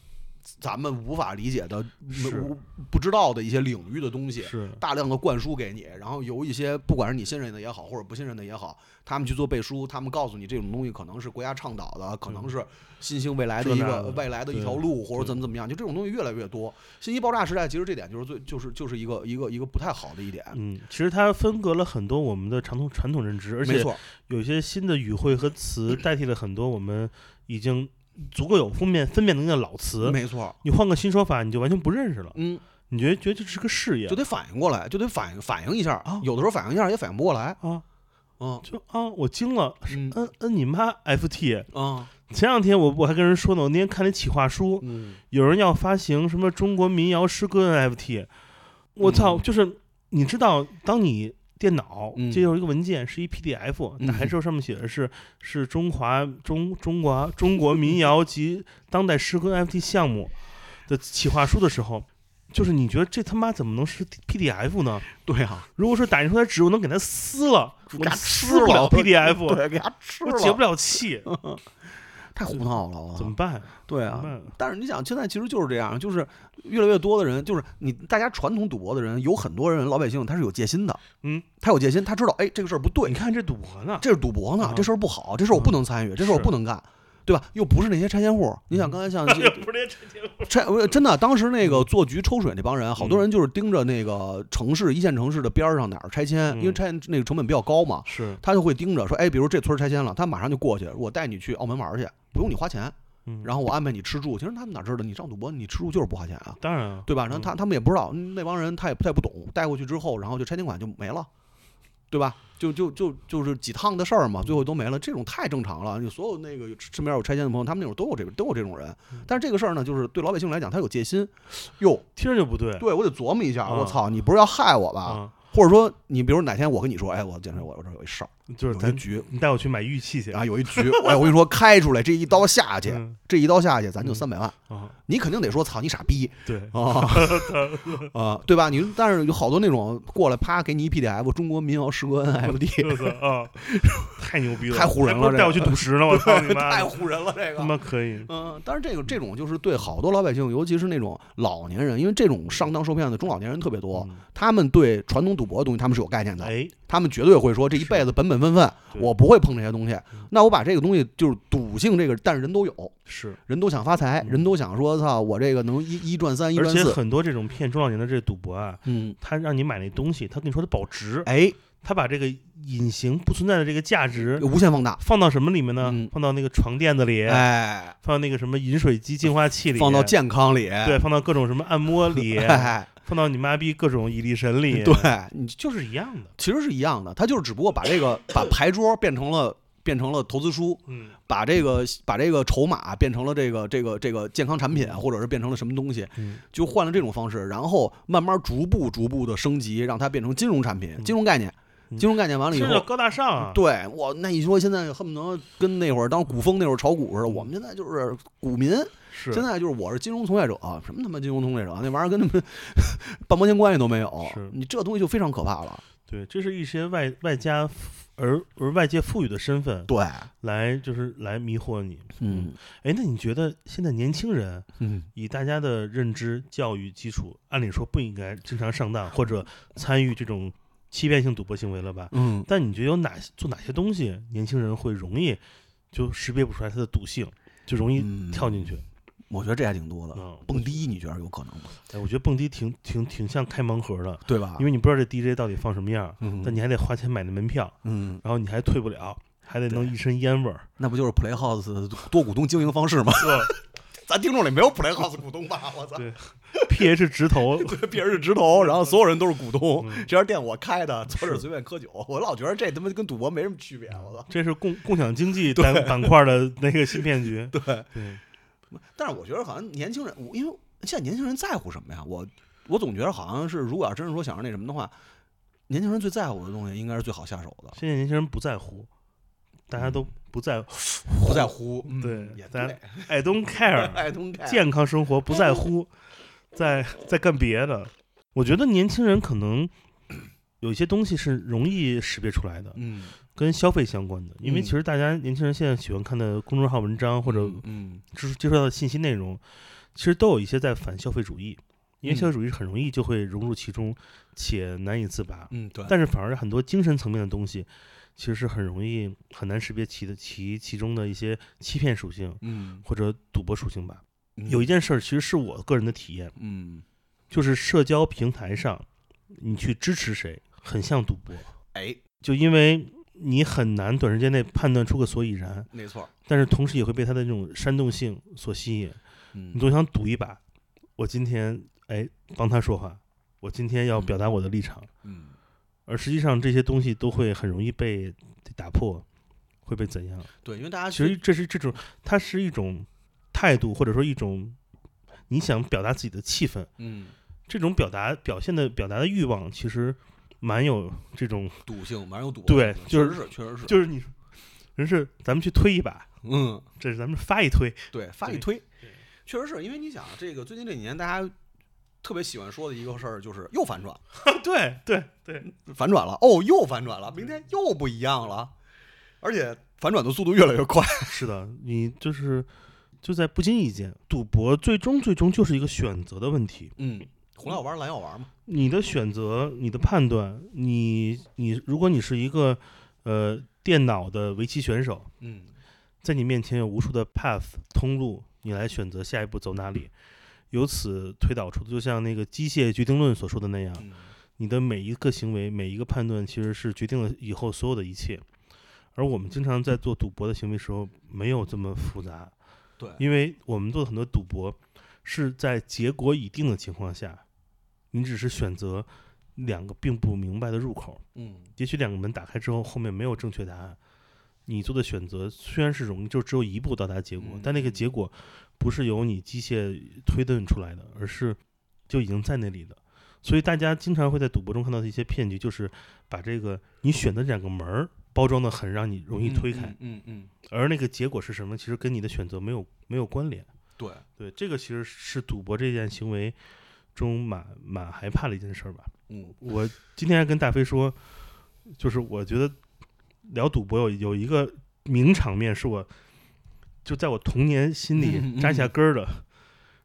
咱们无法理解的、是不不知道的一些领域的东西，是大量的灌输给你，然后由一些不管是你信任的也好，或者不信任的也好，他们去做背书，他们告诉你这种东西可能是国家倡导的，可能是新兴未来的一个未来的一条路，或者怎么怎么样，就这种东西越来越多。信息爆炸时代，其实这点就是最就是就是一个一个一个不太好的一点。嗯，其实它分隔了很多我们的传统传统认知，而且，有一些新的语汇和词代替了很多我们已经足够有分辨分辨能力的老词。没错，你换个新说法，你就完全不认识了。嗯，你觉得觉得这是个事业就得反应过来，就得反应反应一下啊有的时候反应一下也反应不过来。啊？嗯就啊，我惊了，是嗯嗯嗯，你妈 FT！啊前两天我我还跟人说呢，我那天看那企划书，嗯，有人要发行什么中国民谣诗歌 NFT，我操，嗯就是你知道，当你电脑嗯接入一个文件是一 PDF，、打开之后上面写的是是中华中中国中国民谣及当代诗歌 NFT 项目的企划书的时候。就是你觉得这他妈怎么能是 PDF 呢？对啊，如果说打印出来纸，我能给它撕了，我撕不了 PDF，对，给它吃了，我解不了气，太胡闹了，怎么办？对啊？但是你想，现在其实就是这样，就是越来越多的人，就是你大家传统赌博的人，有很多人老百姓他是有戒心的，嗯，他有戒心，他知道，哎，这个事儿不对。你，看这赌博呢，这是赌博呢啊，这事儿不好，这事儿我不能参与，这事儿我不能干，对吧？又不是那些拆迁户，你想刚才像这 不是这这这拆，呃真的，当时那个做局抽水那帮人，好多人就是盯着那个城市一线城市的边儿上哪儿拆迁，因为嗯拆迁那个成本比较高嘛，是他就会盯着说，哎，比如这村儿拆迁了，他马上就过去，我带你去澳门玩儿去，不用你花钱，嗯，然后我安排你吃住。其实他们哪知道，你上赌博，你吃住就是不花钱啊。当然啊，对吧？然后他他们也不知道，嗯那帮人他也他也不懂，带过去之后，然后就拆迁款就没了，对吧？就就就就是几趟的事儿嘛，最后都没了，这种太正常了。你所有那个身边有拆迁的朋友，他们那种都有这个都有这种人，嗯但是这个事儿呢，就是对老百姓来讲，他有戒心，哟，听着就不对对我得琢磨一下，啊我操，你不是要害我吧？啊，或者说你比如哪天我跟你说，哎，我简直我我这儿有一事儿，就是咱局你带我去买玉器去啊，有一局，哎，我跟你说开出来这一刀下去，嗯这一刀下去咱就嗯三百万，啊，你肯定得说操你傻逼，对，啊 啊，对吧？你但是有好多那种过来啪给你一 PDF 中国民谣诗歌 NFT，啊，太牛逼了，太唬人了带我去赌石呢，我操你妈太，唬人了这他个。妈可以，嗯，但是这个这种就是对好多老百姓，尤其是那种老年人，因为这种上当受骗的中老年人特别多，嗯他们对传统赌博的东西他们是有概念的，哎，他们绝对会说这一辈子本本分分，对。我不会碰这些东西。嗯。那我把这个东西就是赌性这个，但是人都有，是，人都想发财，嗯。人都想说操我这个能一一赚三一而且赚四，很多这种骗中老年的这赌博啊，嗯，他让你买那东西，他跟你说它保值，哎，他把这个隐形不存在的这个价值无限放大，放到什么里面呢嗯？放到那个床垫子里，哎，放到那个什么饮水机净化器里，放到健康里，对，放到各种什么按摩里，哎，放到你妈逼各种伊力神里，对你就是一样的。其实是一样的，他就是只不过把这个把牌桌变成了变成了投资书，嗯，把这个把这个筹码变成了这个这个这个健康产品，或者是变成了什么东西，嗯就换了这种方式，然后慢慢逐步逐步的升级，让它变成金融产品、嗯金融概念。嗯金融概念完了以后，高大上啊！对我那你说现在恨不得跟那会儿当股风那会儿炒股似的，我们现在就是股民，是。现在就是我是金融从业者，什么他妈金融从业者，那玩意儿跟他们半毛钱关系都没有，你这东西就非常可怕了。对，这是一些外外加而而外界赋予的身份对，来就是来迷惑你。嗯。哎，那你觉得现在年轻人嗯。以大家的认知教育基础，按理说不应该经常上当或者参与这种欺骗性赌博行为了吧？嗯，但你觉得有哪做哪些东西，年轻人会容易就识别不出来它的赌性，就容易嗯跳进去？我觉得这还挺多的。嗯，蹦迪，你觉得有可能吗？哎，我觉得蹦迪挺挺挺像开盲盒的，对吧？因为你不知道这 DJ 到底放什么样，嗯但你还得花钱买那门票，嗯，然后你还退不了，还得弄一身烟味儿。那不就是 Playhouse 多股东经营方式吗？咱听众里没有 Playhouse 股东吧？我操对 PH 直头，别人是直投，然后所有人都是股东。嗯这家店我开的，坐这儿随便喝酒。我老觉得这他妈跟赌博没什么区别。我操！这是共共享经济 板板块的那个新骗局。对，对，但是我觉得好像年轻人，我因为现在年轻人在乎什么呀？我我总觉得好像是，如果要真是说想让那什么的话，年轻人最在乎的东西应该是最好下手的，现在年轻人不在乎，大家都不在乎，不在乎。嗯对也咱对，I don't care，爱东开健康生活不在乎，在在干别的。我觉得年轻人可能有一些东西是容易识别出来的，嗯跟消费相关的。因为嗯其实大家年轻人现在喜欢看的公众号文章或者嗯接接触到的信息内容，其实都有一些在反消费主义，因为嗯消费主义很容易就会融入其中，且难以自拔。嗯，对，但是反而很多精神层面的东西，其实是很容易很难识别其的其其中的一些欺骗属性嗯或者赌博属性吧。嗯。有一件事儿，其实是我个人的体验，嗯，就是社交平台上你去支持谁，很像赌博，哎，就因为你很难短时间内判断出个所以然，没错，但是同时也会被他的那种煽动性所吸引，嗯。你总想赌一把。我今天哎帮他说话，我今天要表达我的立场，嗯。而实际上这些东西都会很容易被打破，会被怎样？对，因为大家其实这是这种，它是一种态度，或者说一种你想表达自己的气氛，嗯。这种表达表现的表达的欲望，其实蛮有这种，赌性蛮有赌对就是确实是。确实是，就是你人是咱们去推一把，嗯，这是咱们发一推，对，发一推，确实是因为你想这个最近这几年大家。特别喜欢说的一个事儿就是又反转，对对对，反转了。哦，又反转了，明天又不一样了，而且反转的速度越来越快。是的，你就是就在不经意间，赌博最终最终就是一个选择的问题。嗯，红药丸蓝药丸嘛。你的选择，你的判断，你你，如果你是一个呃电脑的围棋选手，嗯在你面前有无数的 path 通路，你来选择下一步走哪里，由此推导出，就像那个机械决定论所说的那样，嗯你的每一个行为、每一个判断，其实是决定了以后所有的一切。而我们经常在做赌博的行为时候，没有这么复杂，对，因为我们做的很多赌博是在结果已定的情况下，你只是选择两个并不明白的入口，嗯也许两个门打开之后，后面没有正确答案。你做的选择虽然是容易，就只有一步到达结果，嗯但那个嗯结果不是由你机械推论出来的，而是就已经在那里的。所以大家经常会在赌博中看到的一些骗局，就是把这个你选的两个门儿包装的很让你容易推开，嗯嗯嗯，而那个结果是什么，其实跟你的选择没有没有关联。对，对，这个其实是赌博这件行为中蛮蛮害怕的一件事儿吧。嗯。我今天还跟大飞说，就是我觉得聊赌博有有一个名场面，是我就在我童年心里扎下根儿的，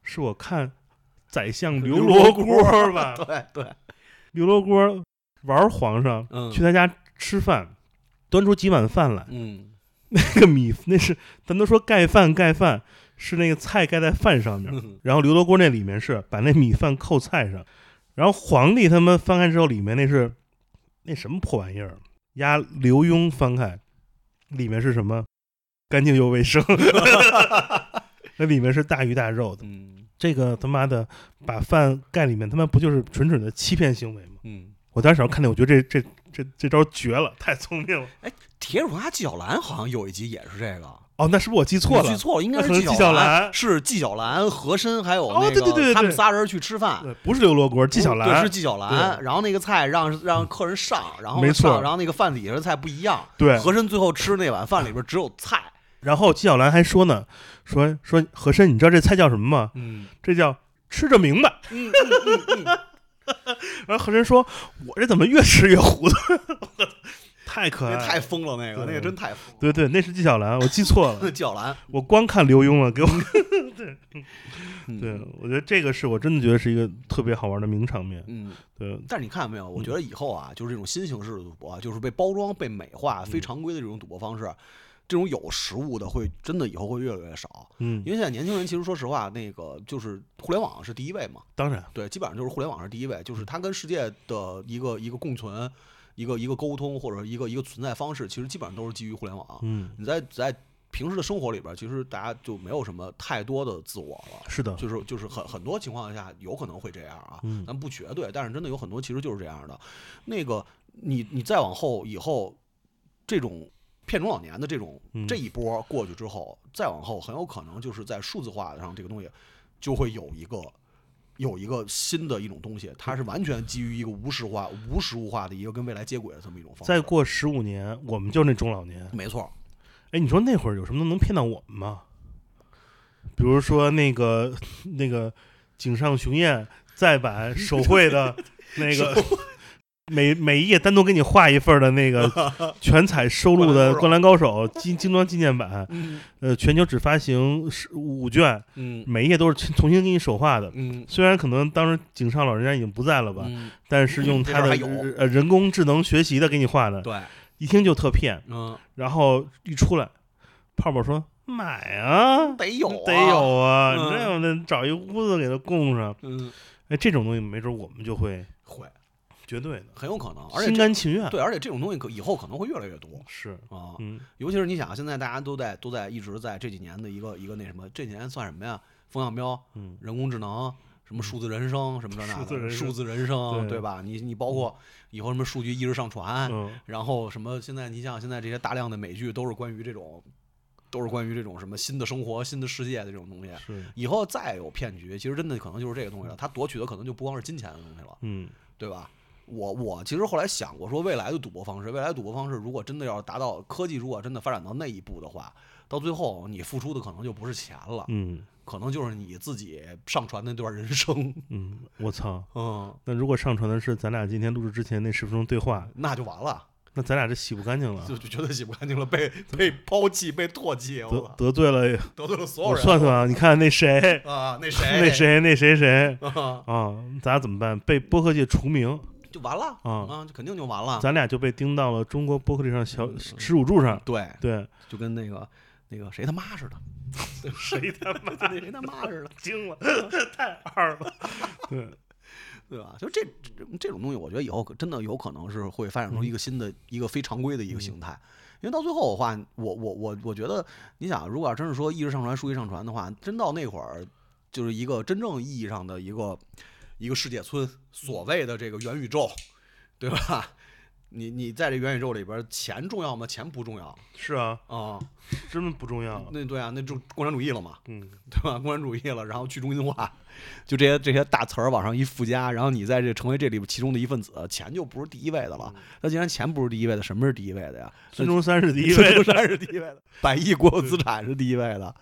是我看宰相刘罗锅吧，对对，刘罗锅儿玩皇上，嗯。去他家吃饭，端出几碗饭来，嗯那个米那是咱都说盖饭盖饭，是那个菜盖在饭上面，嗯然后刘罗锅那里面是把那米饭扣菜上，然后皇帝他们翻开之后，里面那是那什么破玩意儿？压刘墉翻开，里面是什么？干净又卫生，那里面是大鱼大肉的。嗯这个他妈的把饭盖里面，他妈不就是纯纯的欺骗行为吗？嗯，我当时要看见，我觉得这这这这招绝了，太聪明了。哎铁齿铜牙纪晓岚好像有一集也是这个。哦，那是不是我记错了？记错了，应该是纪晓岚，是纪晓岚、和珅还有哦那个对对对对他们仨人去吃饭，对，不是刘罗锅，纪晓对，岚是纪晓岚。然后那个菜让让客人上，然后没错然后那个饭底下的菜不一样。对和珅最后吃那碗饭里边只有菜。然后纪晓岚还说呢，说说和珅，你知道这菜叫什么吗？嗯这叫吃着明白。嗯嗯嗯 然后和珅说，我这怎么越吃越糊涂？太可爱太疯了，那个那对个真太疯。对对，那是纪晓岚，我记错了，纪晓岚，我光看刘墉了，给我对对，我觉得这个是我真的觉得是一个特别好玩的名场面。嗯，对，但是你看到没有？我觉得以后啊，就是这种新形式的赌博啊，就是被包装、被美化、非常规的这种赌博方式，这种有实物的会真的以后会越来越少。嗯因，为现在年轻人其实说实话，那个就是互联网是第一位嘛，当然，对，基本上就是互联网是第一位，就是它跟世界的一个一个共存、一个一个沟通或者一个一个存在方式，其实基本上都是基于互联网。嗯，你在在平时的生活里边，其实大家就没有什么太多的自我了。是的，就是就是很很多情况下有可能会这样啊，嗯咱不绝对，但是真的有很多其实就是这样的。那个你你再往后以后，这种骗中老年的这种、嗯这一波过去之后，再往后很有可能就是在数字化上这个东西就会有一个有一个新的一种东西，它是完全基于一个无实化、无实物化的一个跟未来接轨的这么一种方式。再过十五年，我们就是那中老年。没错，哎，你说那会儿有什么能骗到我们吗？比如说那个那个井上雄彦再版手绘的 那个，每每一页单独给你画一份的那个 全彩收录的《灌灌篮高手》精精装纪念版，嗯呃，全球只发行十五卷，嗯每一页都是重新给你手画的。嗯虽然可能当时井上老人家已经不在了吧，嗯，但是用他的呃人工智能学习的给你画的，对，一听就特骗。嗯，然后一出来，泡泡说买啊，得有、啊，得有啊，嗯你这样的找一屋子给它供上。嗯，哎，这种东西没准我们就会会绝对的，很有可能，而且心这甘情愿。对，而且这种东西可以后可能会越来越多是，啊。嗯，尤其是你想，现在大家都在都在一直在这几年的一个一个那什么，这几年算什么呀？风向标、嗯人工智能、什么数字人生、什么这那的，数字人生对对吧？你你包括以后什么数据一直上传，嗯，然后什么现在你像现在这些大量的美剧都是关于这种，都是关于这种什么新的生活、新的世界的这种东西。是，以后再有骗局，其实真的可能就是这个东西了。他夺取的可能就不光是金钱的东西了。嗯，对吧？我我其实后来想过，说未来的赌博方式，未来赌博方式如果真的要达到科技，如果真的发展到那一步的话，到最后你付出的可能就不是钱了，嗯可能就是你自己上传那段人生，嗯，我操！嗯，那如果上传的是咱俩今天录制之前那十分钟对话，那就完了，那咱俩这洗不干净了，就就绝对洗不干净了，被被抛弃，被唾弃，得，得罪了。得罪了所有我人。算算啊，你看那谁，啊，那 谁那谁，那谁谁啊，啊，咱俩怎么办？被播客界除名，就完了啊啊，就肯定就完了。咱俩就被钉到了中国博客历上小耻辱柱上。对，对，就跟那个那个谁他妈似的，谁他妈 谁他妈似的。惊了，太二了。对，对吧？就这这这种东西，我觉得以后可真的有可能是会发展出一个新的、一个非常规的一个形态。因为到最后的话，我我我我觉得，你想，如果要真是说意识上传、数据上传的话，真到那会儿，就是一个真正意义上的一个一个世界村，所谓的这个元宇宙，对吧？你你在这元宇宙里边，钱重要吗？钱不重要是啊，啊、真的不重要。那对啊，那就共产主义了嘛。嗯，对吧？共产主义了，然后去中心化，就这些这些大词儿往上一附加，然后你在这成为这里边其中的一份子，钱就不是第一位的了。那既然钱不是第一位的，什么是第一位的呀？孙中山是第一位孙中。山是第一位的，百亿国有资产是第一位的。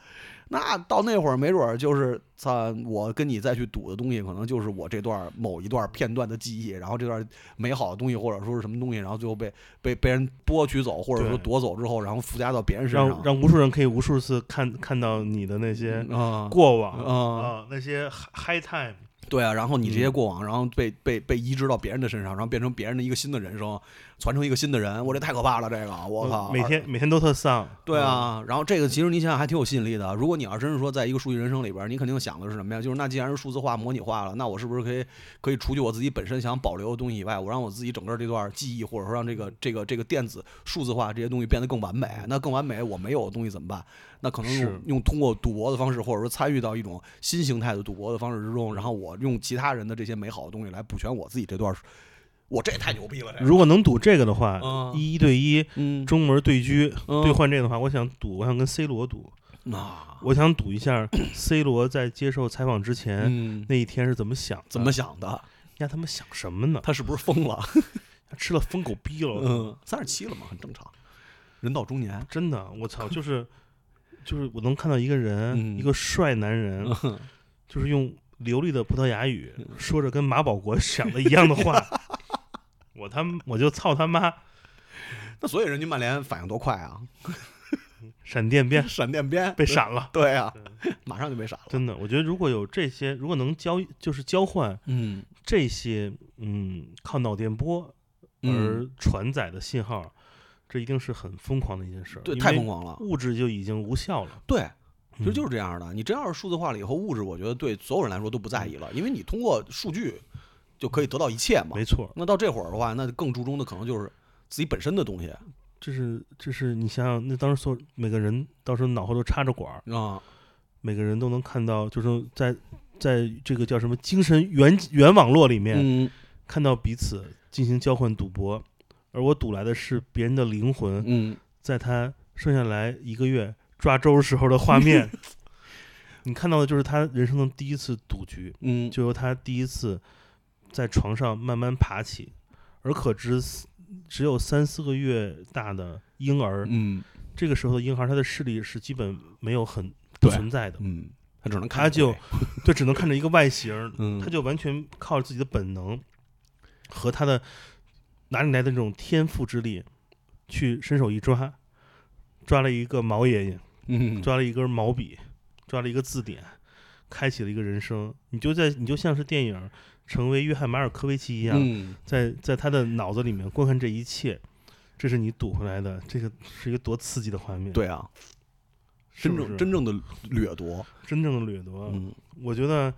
那到那会儿，没准儿就是操，我跟你再去赌的东西，可能就是我这段某一段片段的记忆，然后这段美好的东西，或者说是什么东西，然后最后被被被人剥取走，或者说夺走之后，然后附加到别人身上，让让无数人可以无数次看看到你的那些啊过往啊啊，那些 high time，对啊，然后你这些嗯。过往，然后被被被移植到别人的身上，然后变成别人的一个新的人生，传承一个新的人，我这太可怕了，这个我靠！每天每天都特丧。对啊，然后这个其实你想想还挺有吸引力的。如果你要真是说在一个数据人生里边，你肯定想的是什么呀？就是那既然是数字化、模拟化了，那我是不是可以可以除去我自己本身想保留的东西以外，我让我自己整个这段记忆，或者说让这个这个这个电子数字化这些东西变得更完美？那更完美我没有的东西怎么办？那可能用是用通过赌博的方式，或者说参与到一种新形态的赌博的方式之中，然后我用其他人的这些美好的东西来补全我自己这段。我这也太牛逼了！这如果能赌这个的话，嗯一一对一嗯中门对狙嗯兑换这个的话，我想赌，我想跟 C 罗赌，啊，我想赌一下 C 罗在接受采访之前嗯，那一天是怎么想的，怎么想的？呀？他们想什么呢？他是不是疯了？吃了疯狗逼了，嗯，三十七了嘛，很正常，人到中年。真的，我操，就是就是我能看到一个人，嗯一个帅男人，就是用流利的葡萄牙语嗯说着跟马保国想的一样的话，我他妈我就操他妈！那所以人家曼联反应多快啊，闪电鞭闪电鞭被闪了，对啊，马上就被闪了。真的，我觉得如果有这些，如果能交就是交换嗯这些嗯靠脑电波而嗯，传载的信号，这一定是很疯狂的一件事儿。对，太疯狂了。物质就已经无效了。对，其实嗯就是这样的。你真要是数字化了以后，物质我觉得对所有人来说都不在意了，因为你通过数据就可以得到一切嘛没。错，那到这会儿的话，那更注重的可能就是自己本身的东西这是这是你想想，那当时所有每个人到时候脑后都插着管儿，啊。每个人都能看到，就是在在这个叫什么精神原原网络里面、嗯看到彼此进行交换赌博，而我赌来的是别人的灵魂，嗯，在他剩下来一个月抓周时候的画面。你看到的就是他人生的第一次赌局，嗯，就由他第一次在床上慢慢爬起，而可知只有三四个月大的婴儿，嗯。这个时候的婴孩他的视力是基本没有很不存在的，嗯，他只能看他就鬼 对只能看着一个外形儿，嗯他就完全靠自己的本能和他的哪里来的那种天赋之力，去伸手一抓，抓了一个毛爷爷，嗯。抓了一根毛笔，抓了一个字典，开启了一个人生。你就在你就像是电影成为约翰马尔科维奇一样，嗯在在他的脑子里面观看这一切，这是你赌回来的，这个是一个多刺激的画面，对啊，真正真正的掠夺。真正的掠夺。嗯我觉得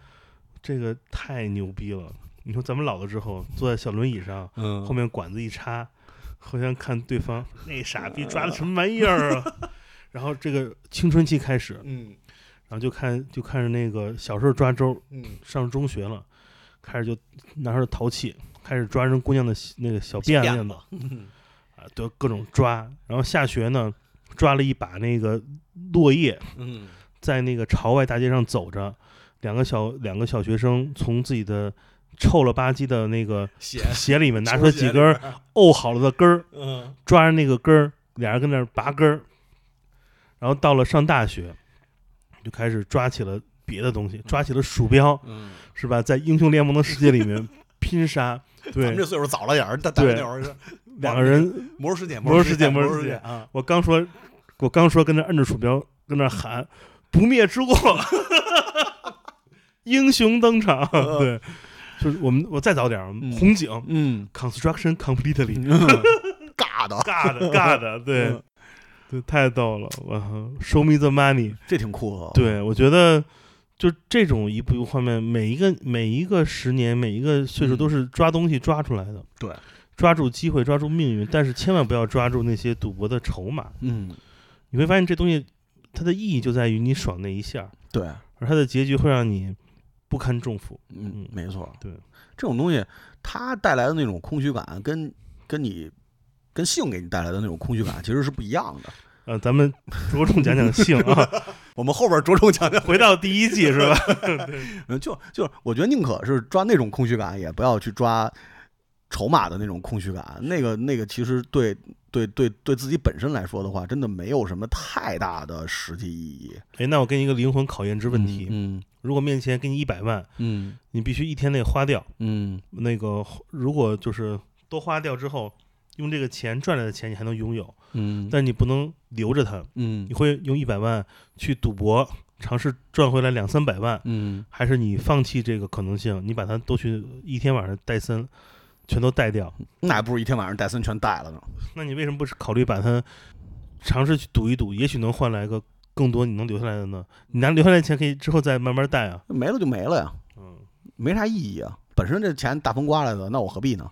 这个太牛逼了。你说咱们老了之后，坐在小轮椅上，嗯后面管子一插，互相看对方那傻逼抓的什么玩意儿啊？然后这个青春期开始，嗯然后就看就看着那个小时候抓周，嗯上中学了，开始就拿着淘气，开始抓人姑娘的小那个小辫辫子子 啊，都各种抓。然后下学呢，抓了一把那个落叶，嗯在那个朝外大街上走着，两个小两个小学生从自己的臭了吧唧的那个鞋鞋里面 拿出来几根儿沤好了的根儿，嗯抓着那个根儿，俩人跟那儿拔根儿。然后到了上大学，就开始抓起了别的东西，抓起了鼠标，嗯，是吧？在英雄联盟的世界里面 拼杀，对。咱们这，岁数早了点儿，但但对那会儿两个人魔兽世界，魔兽世界魔魔兽世界啊，我刚说，我刚说跟那摁着鼠标跟那喊“不灭之过”，英雄登场。对，就是我们我再早点红警。嗯，construction completely 尬的，尬的尬的，对。嗯。对，太逗了。我 show me the money，这挺酷啊。，对我觉得。就这种一步一步画面，每一个每一个十年，每一个岁数嗯都是抓东西抓出来的。对，抓住机会，抓住命运，但是千万不要抓住那些赌博的筹码。嗯，你会发现这东西它的意义就在于你爽那一下，对，而它的结局会让你不堪重负。嗯，没错，对，这种东西它带来的那种空虚感，跟跟你跟性给你带来的那种空虚感其实是不一样的。呃，咱们着重讲讲性啊，我们后边着重讲讲，回到第一季是吧？嗯，就就是我觉得宁可是抓那种空虚感，也不要去抓筹码的那种空虚感。那个那个其实对对对对自己本身来说的话，真的没有什么太大的实际意义。哎，那我给你一个灵魂考验之问题：嗯如果面前给你一百万，嗯你必须一天内花掉。嗯那个如果就是都花掉之后，用这个钱赚来的钱你还能拥有，嗯但你不能留着它。嗯你会用一百万去赌博，尝试赚回来两三百万，嗯还是你放弃这个可能性，你把它都去一天晚上戴森全都戴掉？那还不如一天晚上戴森全戴了呢。那你为什么不是考虑把它尝试去赌一赌，也许能换来个更多你能留下来的呢？你拿留下来的钱可以之后再慢慢戴啊。没了就没了呀，嗯，没啥意义啊。本身这钱大风刮来的，那我何必呢？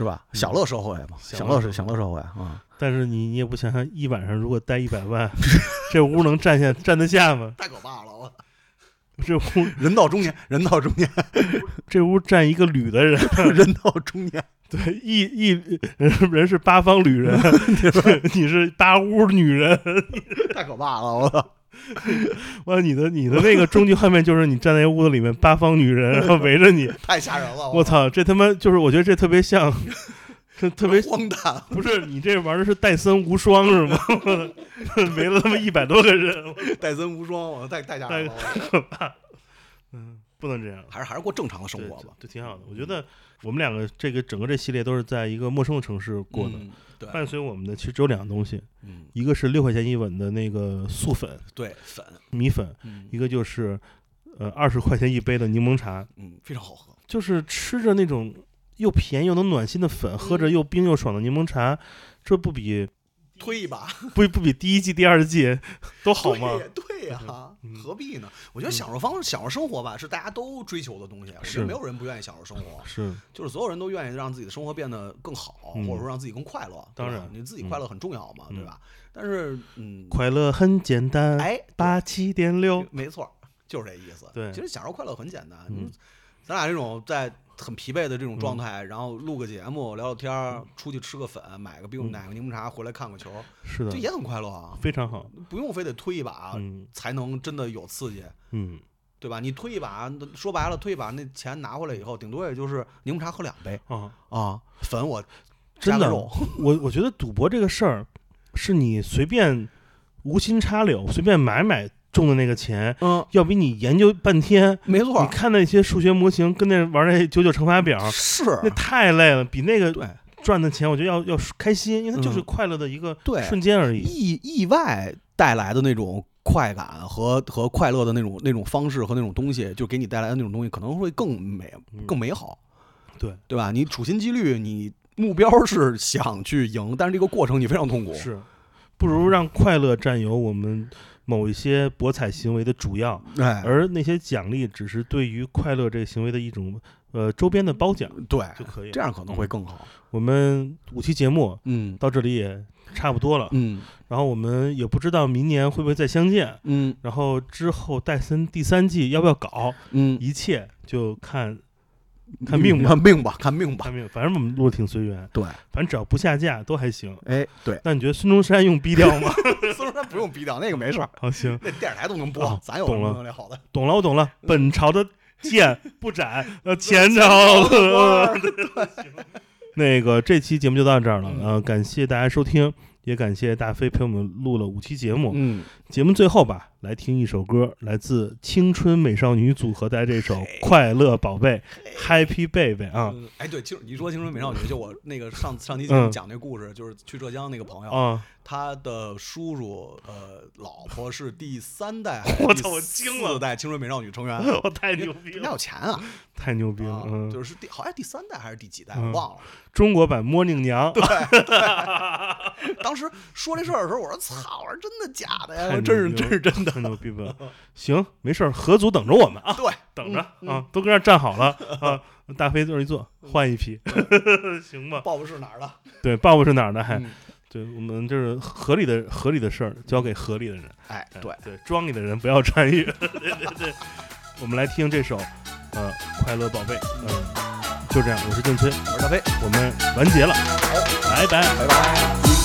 是吧？嗯享乐社会嘛，享乐是享乐社会啊。但是你你也不想想，一晚上如果戴一百万，这屋能站下站得下吗？太可怕了！我 这屋人到中年，人到中年，这屋站一个旅的人，人到中年，对，一一人人是八方旅人，你是八屋女人。太可怕了！我操，完，你的你的那个终极画面就是你站在屋子里面，八方女人然后围着你。太吓人了！我操，这他妈就是我觉得这特别像，这特别荒诞。不是你这玩的是戴森无双是吗？围了他妈一百多个人，戴森无双，我太太吓人了！不能这样。还是还是过正常的生活吧。对，挺好的。我觉得我们两个这个整个这系列都是在一个陌生的城市过的，嗯对，伴随我们的其实只有两个东西，嗯，一个是六块钱一碗的那个素粉对粉，米粉，嗯一个就是呃二十块钱一杯的柠檬茶，嗯，非常好喝。就是吃着那种又便宜又能暖心的粉，喝着又冰又爽的柠檬茶，这不比推一把，不不比第一季、第二季都好吗？对对呀、嗯何必呢？我觉得享受方享受生活吧，是大家都追求的东西。我觉是得没有人不愿意享受生活，是，就是所有人都愿意让自己的生活变得更好，嗯或者说让自己更快乐。当然你自己快乐很重要嘛，嗯对吧？但是，嗯，快乐很简单，哎，八七点六，没错，就是这意思。对其实享受快乐很简单。嗯你咱俩这种在很疲惫的这种状态，然后录个节目、聊聊天儿，出去吃个粉，买个冰、嗯奶个柠檬茶，回来看个球，是的这，也很快乐啊。非常好。不用非得推一把嗯才能真的有刺激，嗯对吧？你推一把，说白了，推一把那钱拿回来以后，顶多也就是柠檬茶喝两杯啊，啊，粉我真的我我觉得赌博这个事儿，是你随便无心插柳随便买买中的那个钱，嗯，要比你研究半天，没错，你看那些数学模型，跟那玩那九九乘法表，是，那太累了，比那个对赚的钱，我觉得要要开心，因为它就是嗯快乐的一个对瞬间而已。意意外带来的那种快感和和快乐的那种那种方式和那种东西，就给你带来的那种东西，可能会更美嗯更美好，对，对吧？你处心积虑，你目标是想去赢，但是这个过程你非常痛苦，是，不如让快乐占有我们某一些博彩行为的主要，哎，而那些奖励只是对于快乐这个行为的一种呃周边的褒奖对，就可以了。这样可能会更好，我们五期节目嗯。到这里也差不多了，嗯。然后我们也不知道明年会不会再相见，嗯。然后之后戴森第三季要不要搞，嗯，一切就看看 命吧，看命吧，看命吧看，命。反正我们录的挺随缘，对，反正只要不下架都还行。哎，对，那你觉得孙中山用逼调吗？孙中山不用逼掉，那个没事儿，好，行，那电视台都能播啊，咱有能力好的？懂了，我懂了。本朝的剑不斩，呃，前前朝朝的那个这期节目就到这儿了，嗯呃，感谢大家收听，也感谢大飞陪我们录了五期节目。嗯，节目最后吧，来听一首歌，来自青春美少女组合的这首《快乐宝贝》（Happy Baby） 啊。嗯哎，对，青你说青春美少女，就我 那个上上期节目嗯讲那故事，就是去浙江那个朋友，啊！他的叔叔呃老婆是第三代 我操我惊了。四代青春美少女成员，我太牛逼人家有，钱啊，太牛逼了！就是第好像第三代还是第几代嗯。我忘了。中国版 Morning 娘，当时说这事儿的时候，我说操，我说真的假的呀？真是真是真的。太牛逼吧！行，没事儿，合组等着我们啊，对，等着嗯啊，都跟那儿站好了啊，大飞这儿一坐，换一批，行吧？报复是哪儿的？对，报复是哪儿的，还嗯对我们就是合理的合理的事儿，交给合理的人。哎，对，对，庄里的人不要参与。对对对，我们来听这首呃《快乐宝贝》。嗯，就这样，我是郑崔，我是大飞，我们完结了，拜拜。拜拜。